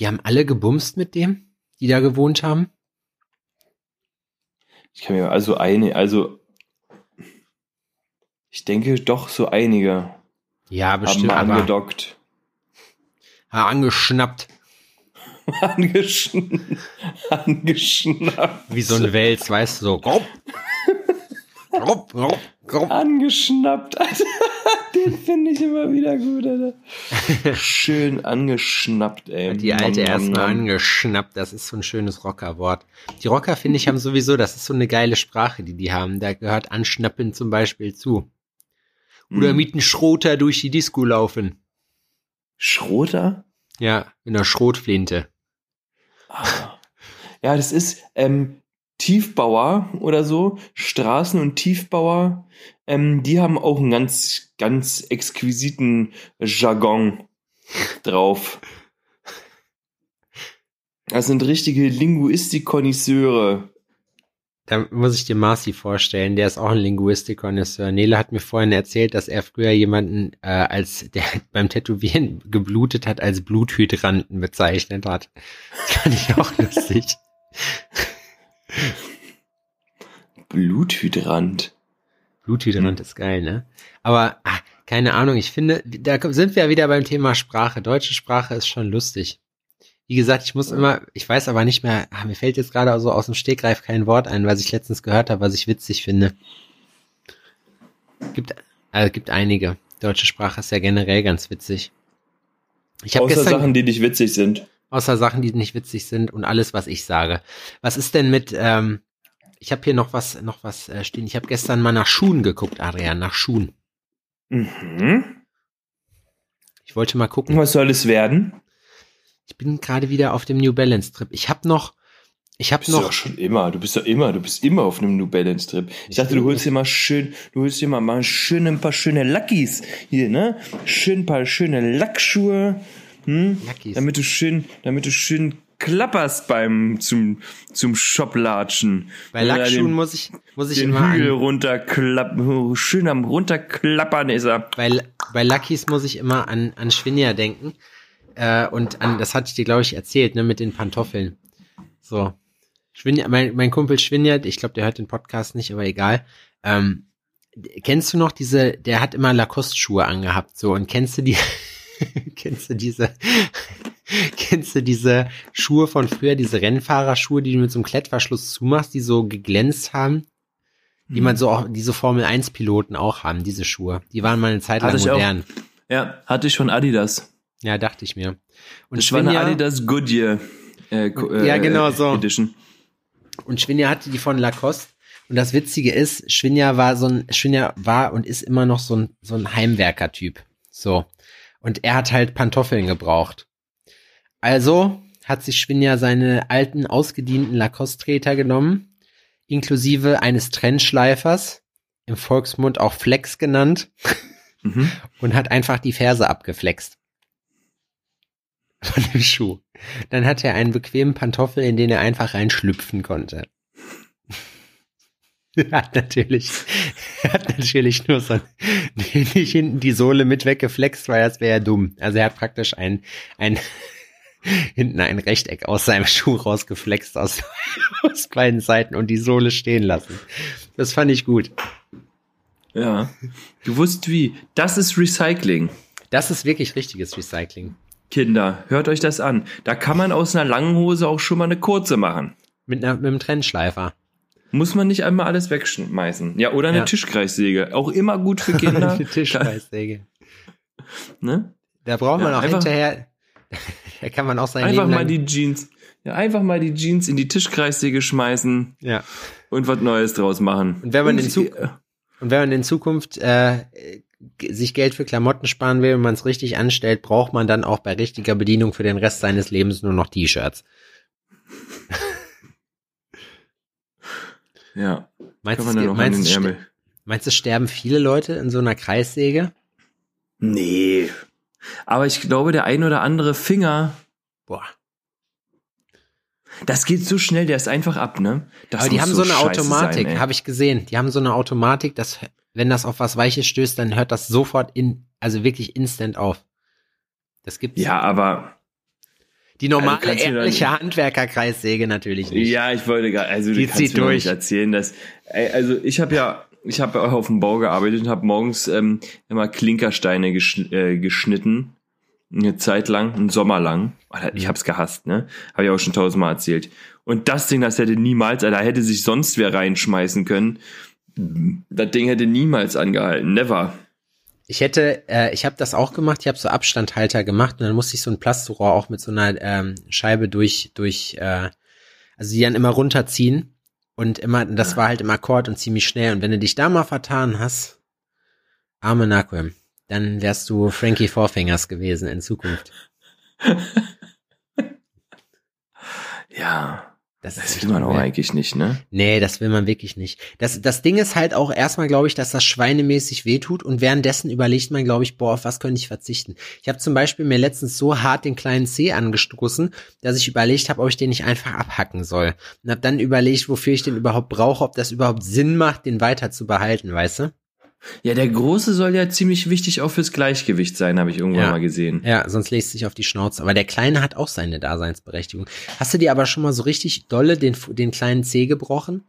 die haben alle gebumst mit dem, die da gewohnt haben? Ich kann mir also eine, also ich denke doch so einige Ja, haben bestimmt, aber angedockt. Angeschnappt, Angeschn angeschnappt. wie so ein Wels, weißt du, so, grob, grob, grob, grob. Angeschnappt, Alter. Den finde ich immer wieder gut, Alter. Schön angeschnappt, ey. Die alte erstmal angeschnappt, das ist so ein schönes Rockerwort. Die Rocker, finde ich, haben sowieso, das ist so eine geile Sprache, die die haben. Da gehört Anschnappen zum Beispiel zu. Oder Hm. mit einem Schroter durch die Disco laufen. Schroter? Ja, mit einer Schrotflinte. Ja, das ist ähm, Tiefbauer oder so, Straßen- und Tiefbauer, ähm, die haben auch einen ganz, ganz exquisiten Jargon drauf. Das sind richtige Linguistik-Konnoisseure. Da muss ich dir Marci vorstellen, der ist auch ein Linguistik-Konnoisseur. Nele hat mir vorhin erzählt, dass er früher jemanden, äh, als der beim Tätowieren geblutet hat, als Bluthydranten bezeichnet hat. Das fand ich auch lustig. Bluthydrant. Bluthydrant ist geil, ne? Aber ah, keine Ahnung, ich finde, da sind wir ja wieder beim Thema Sprache. Deutsche Sprache ist schon lustig. Wie gesagt, ich muss immer, ich weiß aber nicht mehr, ach, mir fällt jetzt gerade so aus dem Stegreif kein Wort ein, was ich letztens gehört habe, was ich witzig finde. Gibt, also gibt einige. Deutsche Sprache ist ja generell ganz witzig. Ich Außer gestern, Sachen, die nicht witzig sind. Außer Sachen, die nicht witzig sind und alles, was ich sage. Was ist denn mit, ähm, ich habe hier noch was, noch was äh, stehen. Ich habe gestern mal nach Schuhen geguckt, Adrian, nach Schuhen. Mhm. Ich wollte mal gucken. Was soll es werden? Ich bin gerade wieder auf dem New Balance Trip. Ich habe noch, ich habe noch. Du schon immer. Du bist doch immer. Du bist immer auf einem New Balance Trip. Ich, dachte, du holst dir mal schön, du holst dir mal, mal schön ein paar schöne Luckys hier, ne? Schön ein paar schöne Lackschuhe, hm? Luckys. Damit du schön, damit du schön klapperst beim zum zum Shop latschen. Bei Lackschuhen muss ich muss ich den immer Hügel runterklappen, schön am runterklappern ist er. Bei bei Luckys muss ich immer an an Schwinja denken äh, und an das hatte ich dir glaube ich erzählt, ne, mit den Pantoffeln. So. Schwinja, mein, mein Kumpel Schwinjert, ich glaube, der hört den Podcast nicht, aber egal. Ähm, kennst du noch diese, der hat immer Lacoste-Schuhe angehabt, so, und kennst du die, kennst du diese, kennst du diese Schuhe von früher, diese Rennfahrerschuhe, die du mit so einem Klettverschluss zumachst, die so geglänzt haben? Die man so auch, diese Formel 1 Piloten auch haben, diese Schuhe. Die waren mal eine Zeit lang modern. Auch, ja, hatte ich von Adidas. Ja, dachte ich mir. Und das war eine Adidas Goodyear. Äh, äh, ja, genau so. Edition. Und Schwinja hatte die von Lacoste. Und das Witzige ist, Schwinja war so ein, Schwinja war und ist immer noch so ein, so ein Heimwerker-Typ. So. Und er hat halt Pantoffeln gebraucht. Also hat sich Schwinja seine alten, ausgedienten Lacoste-Treter genommen, inklusive eines Trennschleifers, im Volksmund auch Flex genannt, mhm. und hat einfach die Ferse abgeflext. Von dem Schuh. Dann hatte er einen bequemen Pantoffel, in den er einfach reinschlüpfen konnte. er hat natürlich, er hat natürlich nur so nicht hinten die Sohle mit weggeflext, weil das wäre ja dumm. Also er hat praktisch ein, ein, hinten ein Rechteck aus seinem Schuh rausgeflext aus, aus beiden Seiten und die Sohle stehen lassen. Das fand ich gut. Ja. Du wusst wie. Das ist Recycling. Das ist wirklich richtiges Recycling. Kinder, hört euch das an. Da kann man aus einer langen Hose auch schon mal eine kurze machen. Mit, einer, mit einem Trennschleifer. Muss man nicht einmal alles wegschmeißen. Ja, oder eine ja. Tischkreissäge. Auch immer gut für Kinder. eine Tischkreissäge. ne? Da braucht man ja, auch hinterher, da kann man auch sein Einfach mal die Jeans, ja, einfach mal die Jeans in die Tischkreissäge schmeißen. Ja. Und was Neues draus machen. Und wenn man und in, Zug und wenn man in Zukunft äh, sich Geld für Klamotten sparen will und man es richtig anstellt, braucht man dann auch bei richtiger Bedienung für den Rest seines Lebens nur noch T-Shirts. ja. Meinst du, meinst, meinst du, sterben viele Leute in so einer Kreissäge? Nee. Aber ich glaube, der ein oder andere Finger. Boah. Das geht so schnell, der ist einfach ab, ne? Das Aber die haben so, eine Automatik, habe ich gesehen. Die haben so eine Automatik, das wenn das auf was Weiches stößt, dann hört das sofort in, also wirklich instant auf. Das gibt's. Ja, aber die normale also ehrliche Handwerkerkreissäge natürlich nicht. Ja, ich wollte gerade, also die du kannst mir nicht erzählen, dass, also ich habe ja, ich habe ja auch auf dem Bau gearbeitet und habe morgens ähm, immer Klinkersteine geschn äh, geschnitten, eine Zeit lang, einen Sommer lang. Ich hab's gehasst, ne? Habe ich auch schon tausendmal erzählt. Und das Ding, das hätte niemals, da hätte sich sonst wer reinschmeißen können das Ding hätte niemals angehalten, never. Ich hätte, äh, ich habe das auch gemacht, ich habe so Abstandhalter gemacht und dann musste ich so ein Plastrohr auch mit so einer ähm, Scheibe durch, durch, äh, also die dann immer runterziehen und immer, das war halt im Akkord und ziemlich schnell und wenn du dich da mal vertan hast, arme Naquem, dann wärst du Frankie Fourfingers gewesen in Zukunft. ja. Das, das will man auch eigentlich nicht, ne? Nee, das will man wirklich nicht. Das, das Ding ist halt auch erstmal, glaube ich, dass das schweinemäßig wehtut und währenddessen überlegt man, glaube ich, boah, auf was könnte ich verzichten. Ich habe zum Beispiel mir letztens so hart den kleinen C angestoßen, dass ich überlegt habe, ob ich den nicht einfach abhacken soll. Und habe dann überlegt, wofür ich den überhaupt brauche, ob das überhaupt Sinn macht, den weiter zu behalten, weißt du? Ja, der große soll ja ziemlich wichtig auch fürs Gleichgewicht sein, habe ich irgendwann ja. mal gesehen. Ja, sonst legt sich auf die Schnauze. Aber der kleine hat auch seine Daseinsberechtigung. Hast du dir aber schon mal so richtig dolle den, den kleinen Zeh gebrochen?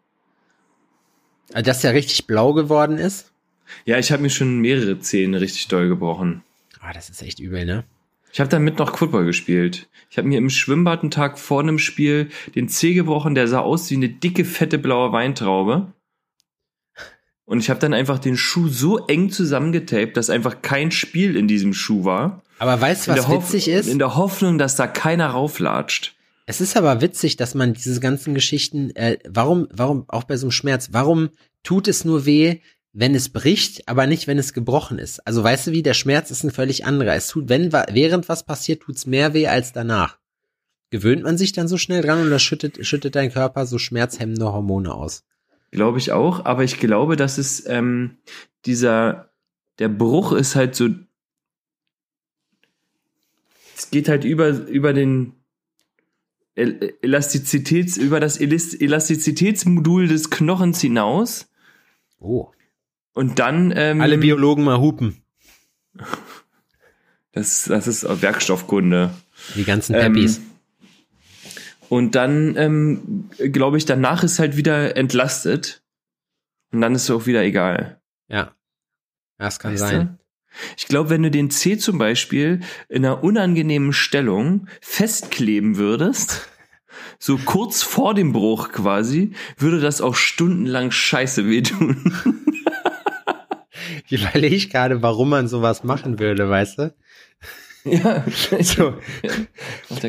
Also, dass der richtig blau geworden ist? Ja, ich habe mir schon mehrere Zähne richtig doll gebrochen. Ah, das ist echt übel, ne? Ich habe damit noch Football gespielt. Ich habe mir im Schwimmbad einen Tag vor einem Spiel den Zeh gebrochen, der sah aus wie eine dicke, fette blaue Weintraube. Und ich habe dann einfach den Schuh so eng zusammengetaped, dass einfach kein Spiel in diesem Schuh war. Aber weißt du, was witzig ist? In der Hoffnung, dass da keiner rauflatscht. Es ist aber witzig, dass man diese ganzen Geschichten, äh, warum, warum, auch bei so einem Schmerz, warum tut es nur weh, wenn es bricht, aber nicht, wenn es gebrochen ist? Also weißt du wie, der Schmerz ist ein völlig anderer. Es tut, wenn, während was passiert, tut's mehr weh als danach. Gewöhnt man sich dann so schnell dran oder schüttet, schüttet dein Körper so schmerzhemmende Hormone aus? Glaube ich auch, aber ich glaube, dass es ähm, dieser, der Bruch ist halt so, es geht halt über, über den Elastizitäts, über das Elastizitätsmodul des Knochens hinaus. Oh. Und dann. Ähm, Alle Biologen mal hupen. Das, das ist Werkstoffkunde. Die ganzen Peppies. Ähm, und dann, ähm, glaube ich, danach ist halt wieder entlastet. Und dann ist es auch wieder egal. Ja. Das kann weißt sein. Du? Ich glaube, wenn du den C zum Beispiel in einer unangenehmen Stellung festkleben würdest, so kurz vor dem Bruch quasi, würde das auch stundenlang scheiße wehtun. ich überlege gerade, warum man sowas machen würde, weißt du? Ja, so.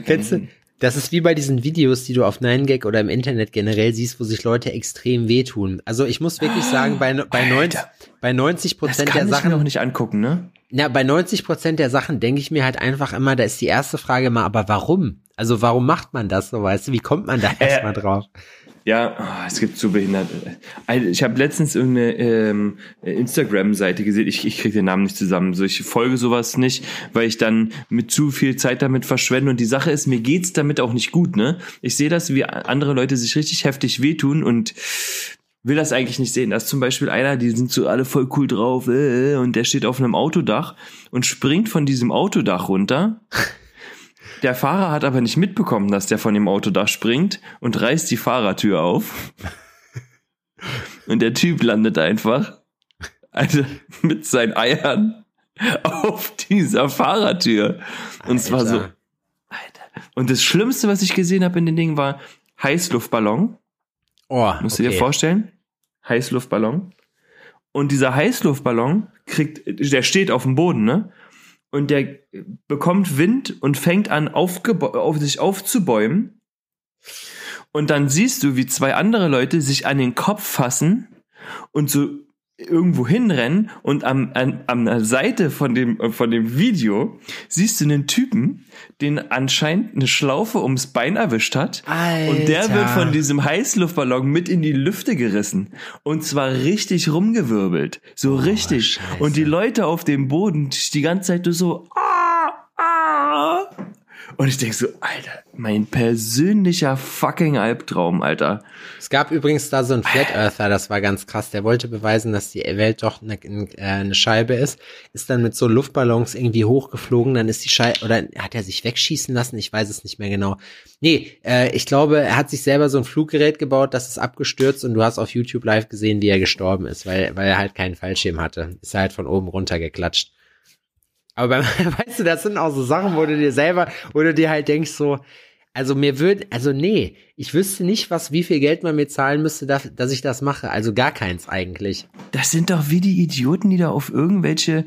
Kennst du, das ist wie bei diesen Videos, die du auf 9gag oder im Internet generell siehst, wo sich Leute extrem wehtun. Also ich muss wirklich sagen, bei, bei, 90, bei 90 Prozent der Sachen. Ich mir auch nicht angucken, ne? Ja, bei 90 Prozent der Sachen denke ich mir halt einfach immer, da ist die erste Frage immer, aber warum? Also warum macht man das so, weißt du? Wie kommt man da äh, erstmal drauf? Ja, oh, es gibt so behinderte. Ich habe letztens irgendeine ähm, Instagram-Seite gesehen. Ich, ich kriege den Namen nicht zusammen. So, ich folge sowas nicht, weil ich dann mit zu viel Zeit damit verschwende. Und die Sache ist, mir geht's damit auch nicht gut. Ne, ich sehe das, wie andere Leute sich richtig heftig wehtun und will das eigentlich nicht sehen. Da ist zum Beispiel einer, die sind so alle voll cool drauf äh, und der steht auf einem Autodach und springt von diesem Autodach runter. Der Fahrer hat aber nicht mitbekommen, dass der von dem Auto da springt und reißt die Fahrertür auf. Und der Typ landet einfach also mit seinen Eiern auf dieser Fahrertür. Und Alter. zwar so. Alter. Und das Schlimmste, was ich gesehen habe in den Dingen, war Heißluftballon. Oh, Musst okay. du dir vorstellen? Heißluftballon. Und dieser Heißluftballon kriegt, der steht auf dem Boden, ne? Und der bekommt Wind und fängt an, auf sich aufzubäumen. Und dann siehst du, wie zwei andere Leute sich an den Kopf fassen und so irgendwo hinrennen und am, an, an der Seite von dem, von dem Video siehst du einen Typen, den anscheinend eine Schlaufe ums Bein erwischt hat. Alter. Und der wird von diesem Heißluftballon mit in die Lüfte gerissen. Und zwar richtig rumgewirbelt. So oh, richtig. Scheiße. Und die Leute auf dem Boden die ganze Zeit so, ah, ah. Und ich denke so, Alter, mein persönlicher fucking Albtraum, Alter. Es gab übrigens da so einen Flat Earther, das war ganz krass. Der wollte beweisen, dass die Welt doch eine, äh, eine Scheibe ist. Ist dann mit so Luftballons irgendwie hochgeflogen, dann ist die Scheibe, oder hat er sich wegschießen lassen? Ich weiß es nicht mehr genau. Nee, äh, ich glaube, er hat sich selber so ein Fluggerät gebaut, das ist abgestürzt und du hast auf YouTube live gesehen, wie er gestorben ist, weil, weil er halt keinen Fallschirm hatte. Ist er halt von oben runter geklatscht. Aber beim, weißt du, das sind auch so Sachen, wo du dir selber, wo du dir halt denkst so, also mir würde, also nee, ich wüsste nicht, was, wie viel Geld man mir zahlen müsste, dass, dass ich das mache. Also gar keins eigentlich. Das sind doch wie die Idioten, die da auf irgendwelche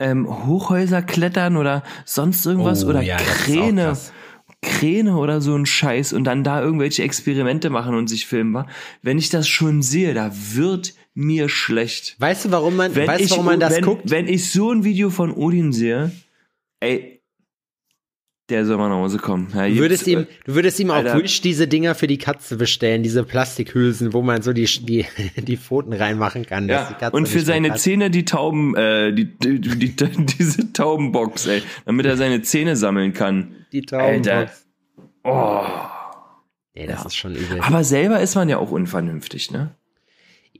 ähm, Hochhäuser klettern oder sonst irgendwas oh, oder ja, Kräne. Kräne oder so ein Scheiß und dann da irgendwelche Experimente machen und sich filmen. Wenn ich das schon sehe, da wird mir schlecht. Weißt du, warum man, wenn weißt, ich, warum man das wenn, guckt? Wenn ich so ein Video von Odin sehe, ey, der soll mal nach Hause kommen. Ja, du, würdest ihm, du würdest ihm Alter. auch Wish diese Dinger für die Katze bestellen, diese Plastikhülsen, wo man so die, die, die Pfoten reinmachen kann. Ja, und für seine Zähne die Tauben, äh, die, die, die, diese Taubenbox, ey, damit er seine Zähne sammeln kann. Die Taubenbox. Oh. Nee, das ja. ist schon übel. Aber selber ist man ja auch unvernünftig, ne?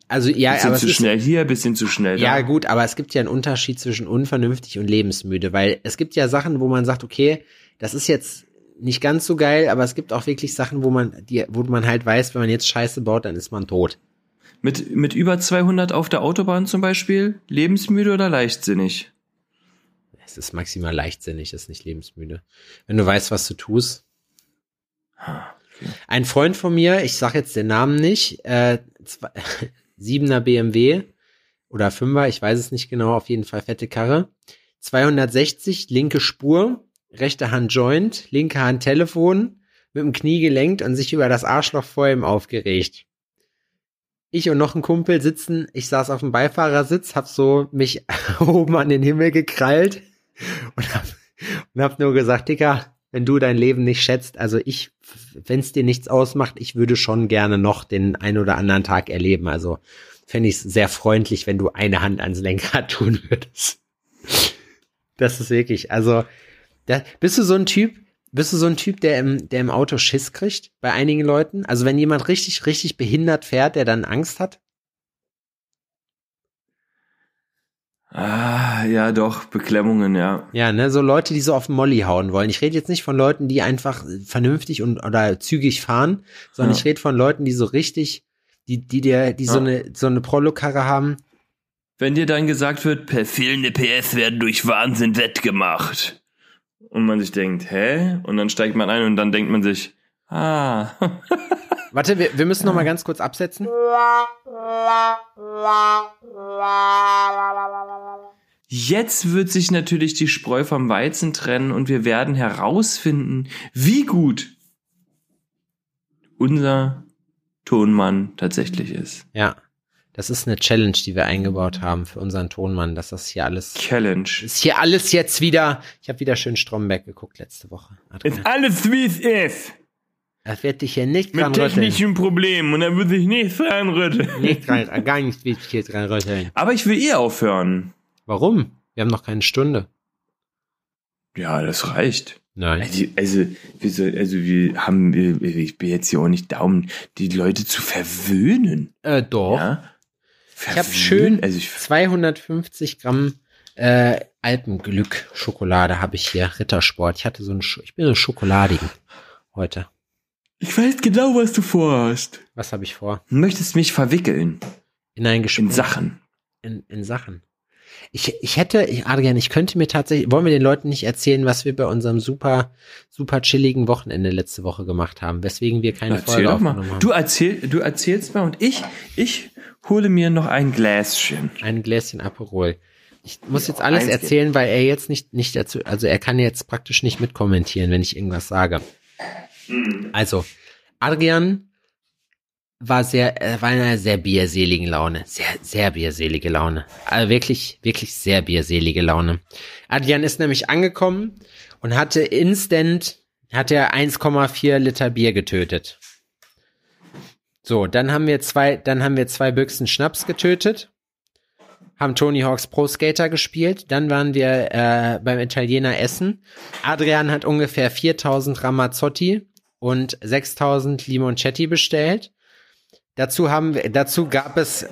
Also ja, bisschen aber zu schnell ist, hier, bisschen zu schnell da. Ja, gut, aber es gibt ja einen Unterschied zwischen unvernünftig und lebensmüde, weil es gibt ja Sachen, wo man sagt, okay, das ist jetzt nicht ganz so geil, aber es gibt auch wirklich Sachen, wo man die, wo man halt weiß, wenn man jetzt Scheiße baut, dann ist man tot. Mit, mit über 200 auf der Autobahn zum Beispiel, lebensmüde oder leichtsinnig? Es ist maximal leichtsinnig, es ist nicht lebensmüde. Wenn du weißt, was du tust. Ein Freund von mir, ich sag jetzt den Namen nicht, äh, zwei, siebener BMW oder Fünfer, ich weiß es nicht genau, auf jeden Fall fette Karre. 260, linke Spur, rechte Hand Joint, linke Hand Telefon, mit dem Knie gelenkt und sich über das Arschloch vor ihm aufgeregt. Ich und noch ein Kumpel sitzen, ich saß auf dem Beifahrersitz, hab so mich oben an den Himmel gekrallt und hab, und hab nur gesagt, Dicker, wenn du dein Leben nicht schätzt, also ich, wenn es dir nichts ausmacht, ich würde schon gerne noch den ein oder anderen Tag erleben. Also fände ich es sehr freundlich, wenn du eine Hand ans Lenkrad tun würdest. Das ist wirklich, also, da, bist du so ein Typ, bist du so ein Typ, der im, der im Auto Schiss kriegt bei einigen Leuten? Also wenn jemand richtig, richtig behindert fährt, der dann Angst hat? Ah, ja, doch, Beklemmungen, ja. Ja, ne, so Leute, die so auf Molly hauen wollen. Ich rede jetzt nicht von Leuten, die einfach vernünftig und oder zügig fahren, sondern ja. ich rede von Leuten, die so richtig, die, die dir, die ja. so eine, so eine Prollo-Karre haben. Wenn dir dann gesagt wird, per fehlende PS werden durch Wahnsinn wettgemacht. Und man sich denkt, hä? Und dann steigt man ein und dann denkt man sich, ah. Warte, wir, wir müssen noch mal ganz kurz absetzen. Jetzt wird sich natürlich die Spreu vom Weizen trennen und wir werden herausfinden, wie gut unser Tonmann tatsächlich ist. Ja. Das ist eine Challenge, die wir eingebaut haben für unseren Tonmann, dass das hier alles. Challenge. Ist hier alles jetzt wieder. Ich habe wieder schön Stromberg geguckt letzte Woche. Ist alles wie es ist. Das wird dich hier nicht Mit technischen Problemen und da wird sich nichts dran rütteln. Nicht dran, gar nichts wird sich hier dran rütteln. Aber ich will eh aufhören. Warum? Wir haben noch keine Stunde. Ja, das reicht. Nein. Also, also, wir, also wir haben, ich bin jetzt hier auch nicht Daumen, die Leute zu verwöhnen. Äh, doch. Ja? Ich habe schön also ich 250 Gramm äh, Alpenglück Schokolade habe ich hier Rittersport. Ich hatte so einen, Sch ich bin so schokoladigen heute. Ich weiß genau, was du vorhast. Was habe ich vor? Du möchtest mich verwickeln. In ein Gespräch. In Sachen. In, in Sachen. Ich, ich hätte, Adrian, ich könnte mir tatsächlich, wollen wir den Leuten nicht erzählen, was wir bei unserem super, super chilligen Wochenende letzte Woche gemacht haben, weswegen wir keine Erzähl Folge aufgenommen mal. haben. Du erzähl, du erzählst mal und ich, ich hole mir noch ein Gläschen. Ein Gläschen Aperol. Ich muss jetzt alles erzählen, weil er jetzt nicht, nicht dazu, also er kann jetzt praktisch nicht mitkommentieren, wenn ich irgendwas sage. Mhm. Also, Adrian war sehr, äh, war in einer sehr bierseligen Laune. Sehr, sehr bierselige Laune. Also wirklich, wirklich sehr bierselige Laune. Adrian ist nämlich angekommen und hatte instant, hat er 1,4 Liter Bier getötet. So, dann haben wir zwei, dann haben wir zwei Büchsen Schnaps getötet, haben Tony Hawks Pro Skater gespielt, dann waren wir äh, beim Italiener essen. Adrian hat ungefähr 4000 Ramazzotti und 6000 Limoncetti bestellt. Dazu haben wir, dazu gab es,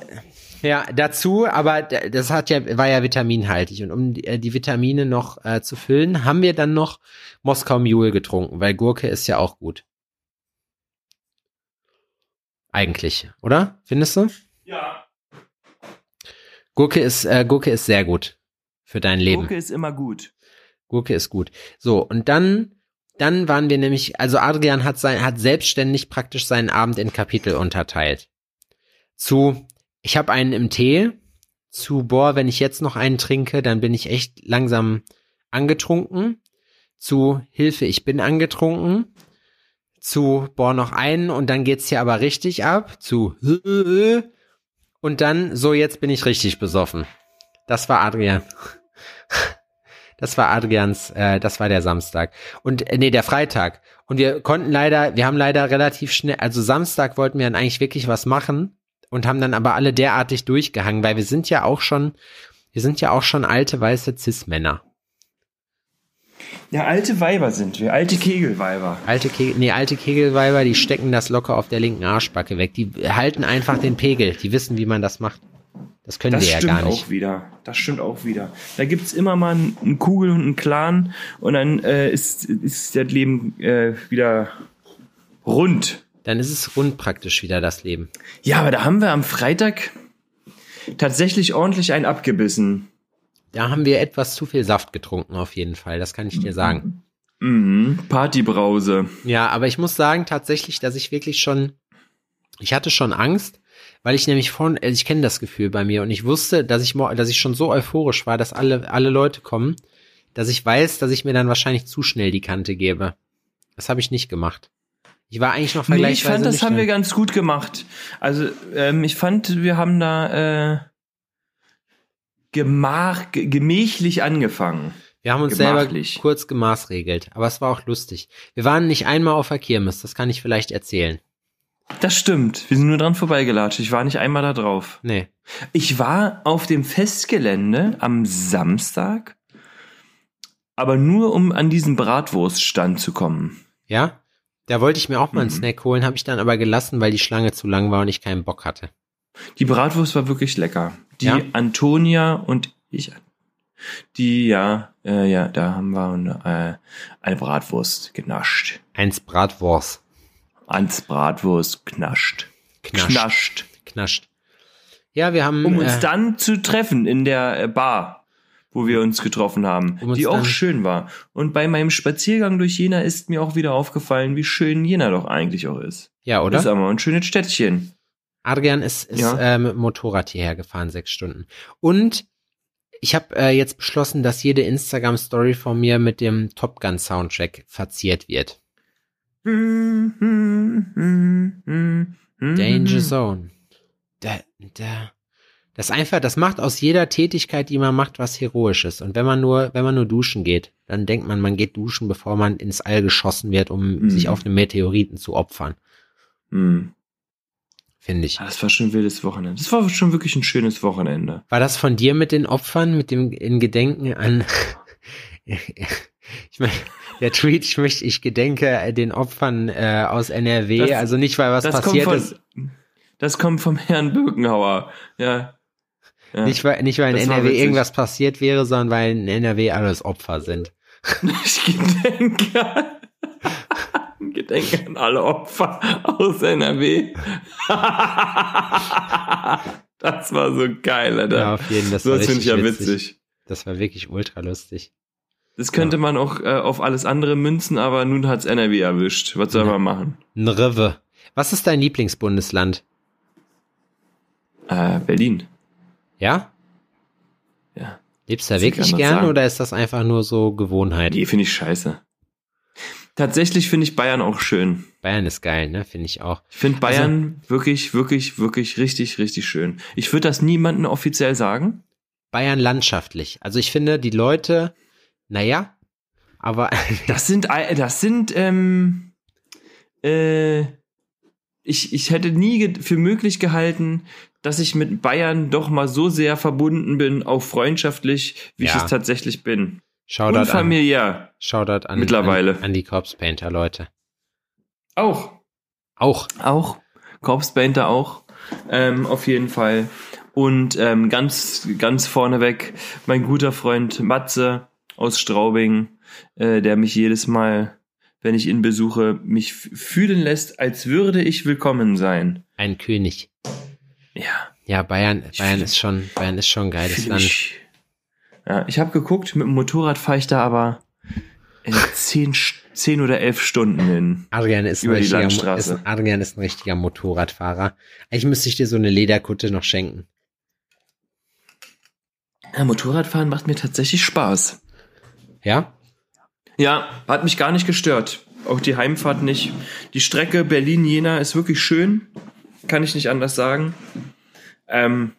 ja, dazu, aber das hat ja, war ja vitaminhaltig. Und um die, äh, die Vitamine noch äh, zu füllen, haben wir dann noch Moskau Mule getrunken, weil Gurke ist ja auch gut. Eigentlich, oder? Findest du? Ja. Gurke ist, äh, Gurke ist sehr gut für dein Leben. Gurke ist immer gut. Gurke ist gut. So, und dann dann waren wir nämlich, also Adrian hat sein, hat selbstständig praktisch seinen Abend in Kapitel unterteilt. Zu, ich habe einen im Tee, zu, boah, wenn ich jetzt noch einen trinke, dann bin ich echt langsam angetrunken, zu, Hilfe, ich bin angetrunken, zu, boah, noch einen und dann geht's hier aber richtig ab, zu, und dann, so, jetzt bin ich richtig besoffen. Das war Adrian. Das war Adrians, äh, das war der Samstag. Und äh, nee, der Freitag. Und wir konnten leider, wir haben leider relativ schnell, also Samstag wollten wir dann eigentlich wirklich was machen und haben dann aber alle derartig durchgehangen, weil wir sind ja auch schon, wir sind ja auch schon alte weiße Cis-Männer. Ja, alte Weiber sind wir, alte Kegelweiber. Alte Kegel, nee, alte Kegelweiber, die stecken das locker auf der linken Arschbacke weg. Die halten einfach den Pegel, die wissen, wie man das macht. Das können das wir ja gar nicht. Das stimmt auch wieder. Das stimmt auch wieder. Da gibt's immer mal einen Kugel und einen Clan und dann äh, ist, ist das Leben äh, wieder rund. Dann ist es rund praktisch wieder das Leben. Ja, aber da haben wir am Freitag tatsächlich ordentlich einen abgebissen. Da haben wir etwas zu viel Saft getrunken, auf jeden Fall. Das kann ich dir sagen. Mhm. Partybrause. Ja, aber ich muss sagen tatsächlich, dass ich wirklich schon, ich hatte schon Angst, weil ich nämlich von, also ich kenne das Gefühl bei mir und ich wusste, dass ich, dass ich schon so euphorisch war, dass alle, alle Leute kommen, dass ich weiß, dass ich mir dann wahrscheinlich zu schnell die Kante gebe. Das habe ich nicht gemacht. Ich war eigentlich noch Nee, vergleichsweise ich fand, das haben wir ganz gut gemacht. Also, ähm, ich fand, wir haben da äh, gemach, ge- gemächlich angefangen. Wir haben uns gemachlich. selber kurz gemaßregelt, aber es war auch lustig. Wir waren nicht einmal auf der Kirmes, das kann ich vielleicht erzählen. Das stimmt. Wir sind nur dran vorbeigelatscht. Ich war nicht einmal da drauf. Nee. Ich war auf dem Festgelände am Samstag, aber nur um an diesen Bratwurststand zu kommen. Ja? Da wollte ich mir auch mal einen Mhm. Snack holen, habe ich dann aber gelassen, weil die Schlange zu lang war und ich keinen Bock hatte. Die Bratwurst war wirklich lecker. Die Ja? Antonia und ich, die, ja, äh, ja, da haben wir äh, eine Bratwurst genascht. Eins Bratwurst. Ans Bratwurst knascht. Knascht. Knascht. Knascht. Ja, wir haben. Um uns äh, dann zu treffen in der äh, Bar, wo wir uns getroffen haben, Um uns die auch schön war. Und bei meinem Spaziergang durch Jena ist mir auch wieder aufgefallen, wie schön Jena doch eigentlich auch ist. ja, Das ist oder? aber ein schönes Städtchen. Adrian ist, ist Ja. äh, mit dem Motorrad hierher gefahren, sechs Stunden. Und ich habe äh, jetzt beschlossen, dass jede Instagram-Story von mir mit dem Top Gun Soundtrack verziert wird. Danger Zone. Da, da. Das einfach, das macht aus jeder Tätigkeit, die man macht, was Heroisches. Und wenn man nur, wenn man nur duschen geht, dann denkt man, man geht duschen, bevor man ins All geschossen wird, um Mhm. sich auf einen Meteoriten zu opfern. Hm. Finde ich. Ah, Das war schon ein wildes Wochenende. Das war schon wirklich ein schönes Wochenende. War das von dir mit den Opfern, mit dem in Gedenken an ich meine, der Tweet, ich möchte, ich gedenke den Opfern äh, aus NRW, Das- also nicht, weil was das kommt passiert von, ist, Das kommt vom Herrn Birkenhauer. Ja. ja. nicht weil, nicht weil in Das NRW irgendwas passiert wäre, sondern weil in NRW alles Opfer sind. Ich gedenke an, gedenke an alle Opfer aus NRW. das war so geil, Alter. Ja, auf jeden Fall. Das das finde ich ja witzig. witzig. Das war wirklich ultra lustig. Das könnte man auch äh, auf alles andere münzen, aber nun hat's NRW erwischt. Was soll Ja. man machen? Nrve. Was ist dein Lieblingsbundesland? Äh, Berlin. Ja? Ja. Lebst du da wirklich gern sagen? oder ist das einfach nur so Gewohnheit? Die finde ich scheiße. Tatsächlich finde ich Bayern auch schön. Bayern ist geil, ne? Finde ich auch. Ich finde Bayern wirklich, wirklich, wirklich richtig, richtig schön. Ich würde das niemandem offiziell sagen. Bayern landschaftlich. Also ich finde, die Leute, naja, aber Das sind, das sind, ähm, äh, ich, ich hätte nie für möglich gehalten, dass ich mit Bayern doch mal so sehr verbunden bin, auch freundschaftlich, wie ich Ja. es tatsächlich bin. Shoutout Und an, familiär. Shoutout an, Mittlerweile. an, an die Corpse Painter Leute. Auch. Auch. Auch. Corpse Painter auch. Ähm, auf jeden Fall. Und ähm, ganz, ganz vorneweg mein guter Freund Matze aus Straubing, äh, der mich jedes Mal, wenn ich ihn besuche, mich fühlen lässt, als würde ich willkommen sein. Ein König. Ja. Ja, Bayern, Bayern ist schon, Bayern ist schon ein geiles Land. ich, ja, ich habe geguckt, mit dem Motorrad fahre ich da aber in zehn, zehn oder elf Stunden hin. Adrian ist ein, Über die richtiger, Mo- Landstraße. ist, Adrian ist ein richtiger Motorradfahrer. Eigentlich müsste ich dir so eine Lederkutte noch schenken. Ja, Motorradfahren macht mir tatsächlich Spaß. Ja? Ja, hat mich gar nicht gestört. Auch die Heimfahrt nicht. Die Strecke Berlin-Jena ist wirklich schön. Kann ich nicht anders sagen. Ähm,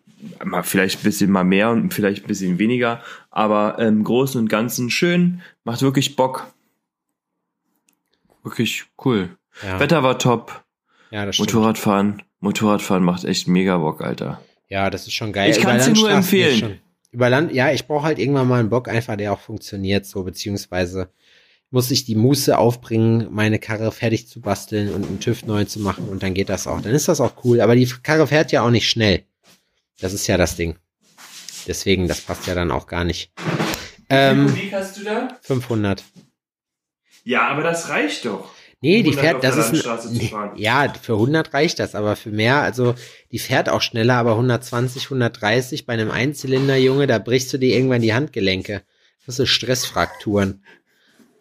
mal vielleicht ein bisschen mal mehr und vielleicht ein bisschen weniger. Aber im Großen und Ganzen schön. Macht wirklich Bock. Wirklich cool. Ja, Wetter war top. ja das stimmt. Motorradfahren. Motorradfahren macht echt mega Bock, Alter. Ja, das ist schon geil. Ich Über kann's dir nur empfehlen. Über Land, ja, ich brauche halt irgendwann mal einen Bock, einfach der auch funktioniert, so, beziehungsweise muss ich die Muße aufbringen, meine Karre fertig zu basteln und einen TÜV neu zu machen und dann geht das auch. Dann ist das auch cool. Aber die Karre fährt ja auch nicht schnell. Das ist ja das Ding. Deswegen, das passt ja dann auch gar nicht. Ähm, Wie hast du da? 500. Ja, aber das reicht doch. Nee, die 100 fährt, das ist ein, ja, für 100 reicht das, aber für mehr, also die fährt auch schneller, aber 120, 130 bei einem Einzylinder-Junge, da brichst du dir irgendwann die Handgelenke. Das sind Stressfrakturen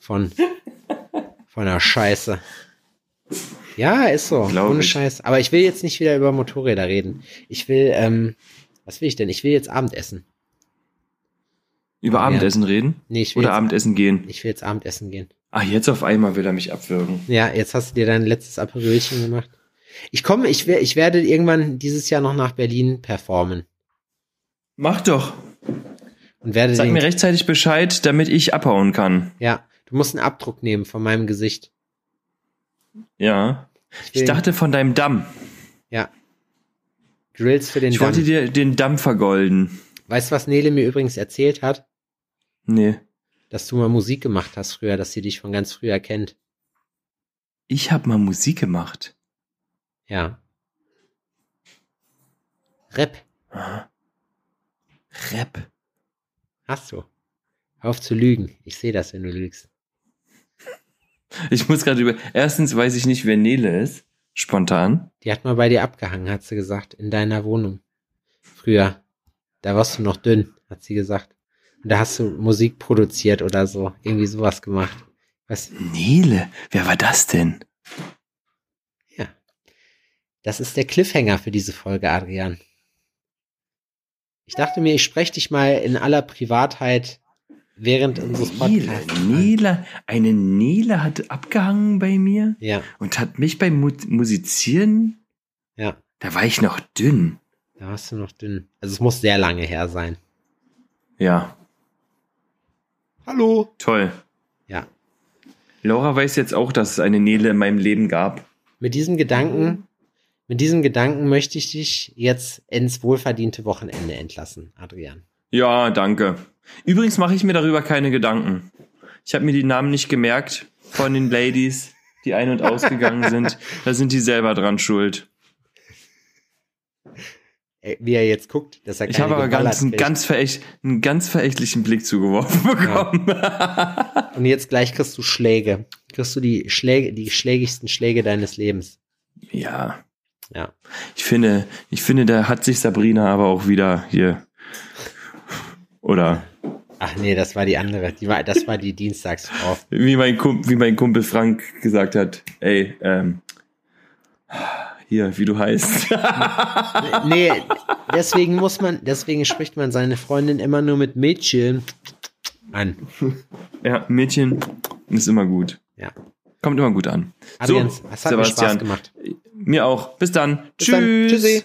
von, von der Scheiße. Ja, ist so, Glaub ohne ich. Scheiß. Aber ich will jetzt nicht wieder über Motorräder reden. Ich will, ähm, was will ich denn? Ich will jetzt Abendessen. Über Ja. Abendessen reden? Nee, ich will, Oder Abendessen gehen? ich will jetzt Abendessen gehen. Ah, jetzt auf einmal will er mich abwürgen. Ja, jetzt hast du dir dein letztes Aperolchen gemacht. Ich komme, ich, ich werde irgendwann dieses Jahr noch nach Berlin performen Mach doch. und werde Sag mir rechtzeitig Bescheid, damit ich abhauen kann. ja, du musst einen Abdruck nehmen von meinem Gesicht. Ja. Ich will- dachte von deinem Damm. Ja. Grills für den Ich Damm. wollte dir den Damm vergolden. Weißt du, was Nele mir übrigens erzählt hat? Nee. Dass du mal Musik gemacht hast früher, dass sie dich von ganz früher kennt. Ich habe mal Musik gemacht. Ja. Rap Aha. Rap. hast du. Auf zu lügen. Ich sehe das, wenn du lügst. Ich muss gerade über. Erstens weiß ich nicht, wer Nele ist. Spontan. Die hat mal bei dir abgehangen, hat sie gesagt, in deiner Wohnung. Früher. Da warst du noch dünn, hat sie gesagt. Und da hast du Musik produziert oder so. Irgendwie sowas gemacht. Was? Nele? Wer war das denn? Ja. Das ist der Cliffhanger für diese Folge, Adrian. Ich dachte mir, ich spreche dich mal in aller Privatheit während unseres. Podcasts. Nele. Eine Nele hat abgehangen bei mir Ja, und hat mich beim Mu Musizieren. ja. Da war ich noch dünn. Da warst du noch dünn. Also es muss sehr lange her sein. Ja. Hallo. Toll. Ja. Laura weiß jetzt auch, dass es eine Nele in meinem Leben gab. Mit diesem Gedanken, mit diesem Gedanken möchte ich dich jetzt ins wohlverdiente Wochenende entlassen, Adrian. Ja, danke. Übrigens mache ich mir darüber keine Gedanken. Ich habe mir die Namen nicht gemerkt von den Ladies, die ein- und ausgegangen sind. Da sind die selber dran schuld. Äh, Wie er jetzt guckt, dass er Ich habe aber ganz, einen, ganz verächt, einen ganz verächtlichen Blick zugeworfen bekommen. Und jetzt gleich kriegst du Schläge. Kriegst du die Schläge, die schlägigsten Schläge deines Lebens. ja. Ja. Ich finde, ich finde, da hat sich Sabrina aber auch wieder hier. Oder Ach nee, das war die andere. Die war, das war die Dienstagsfrau. wie mein, Kumpel, wie mein Kumpel Frank gesagt hat, ey, ähm, hier, wie du heißt. Nee, deswegen muss man, deswegen spricht man seine Freundin immer nur mit Mädchen an. ja, Mädchen ist immer gut. Ja. Kommt immer gut an. Adrian, es hat mir Spaß gemacht. Mir auch. Bis dann. Bis dann. Tschüss. Tschüssi.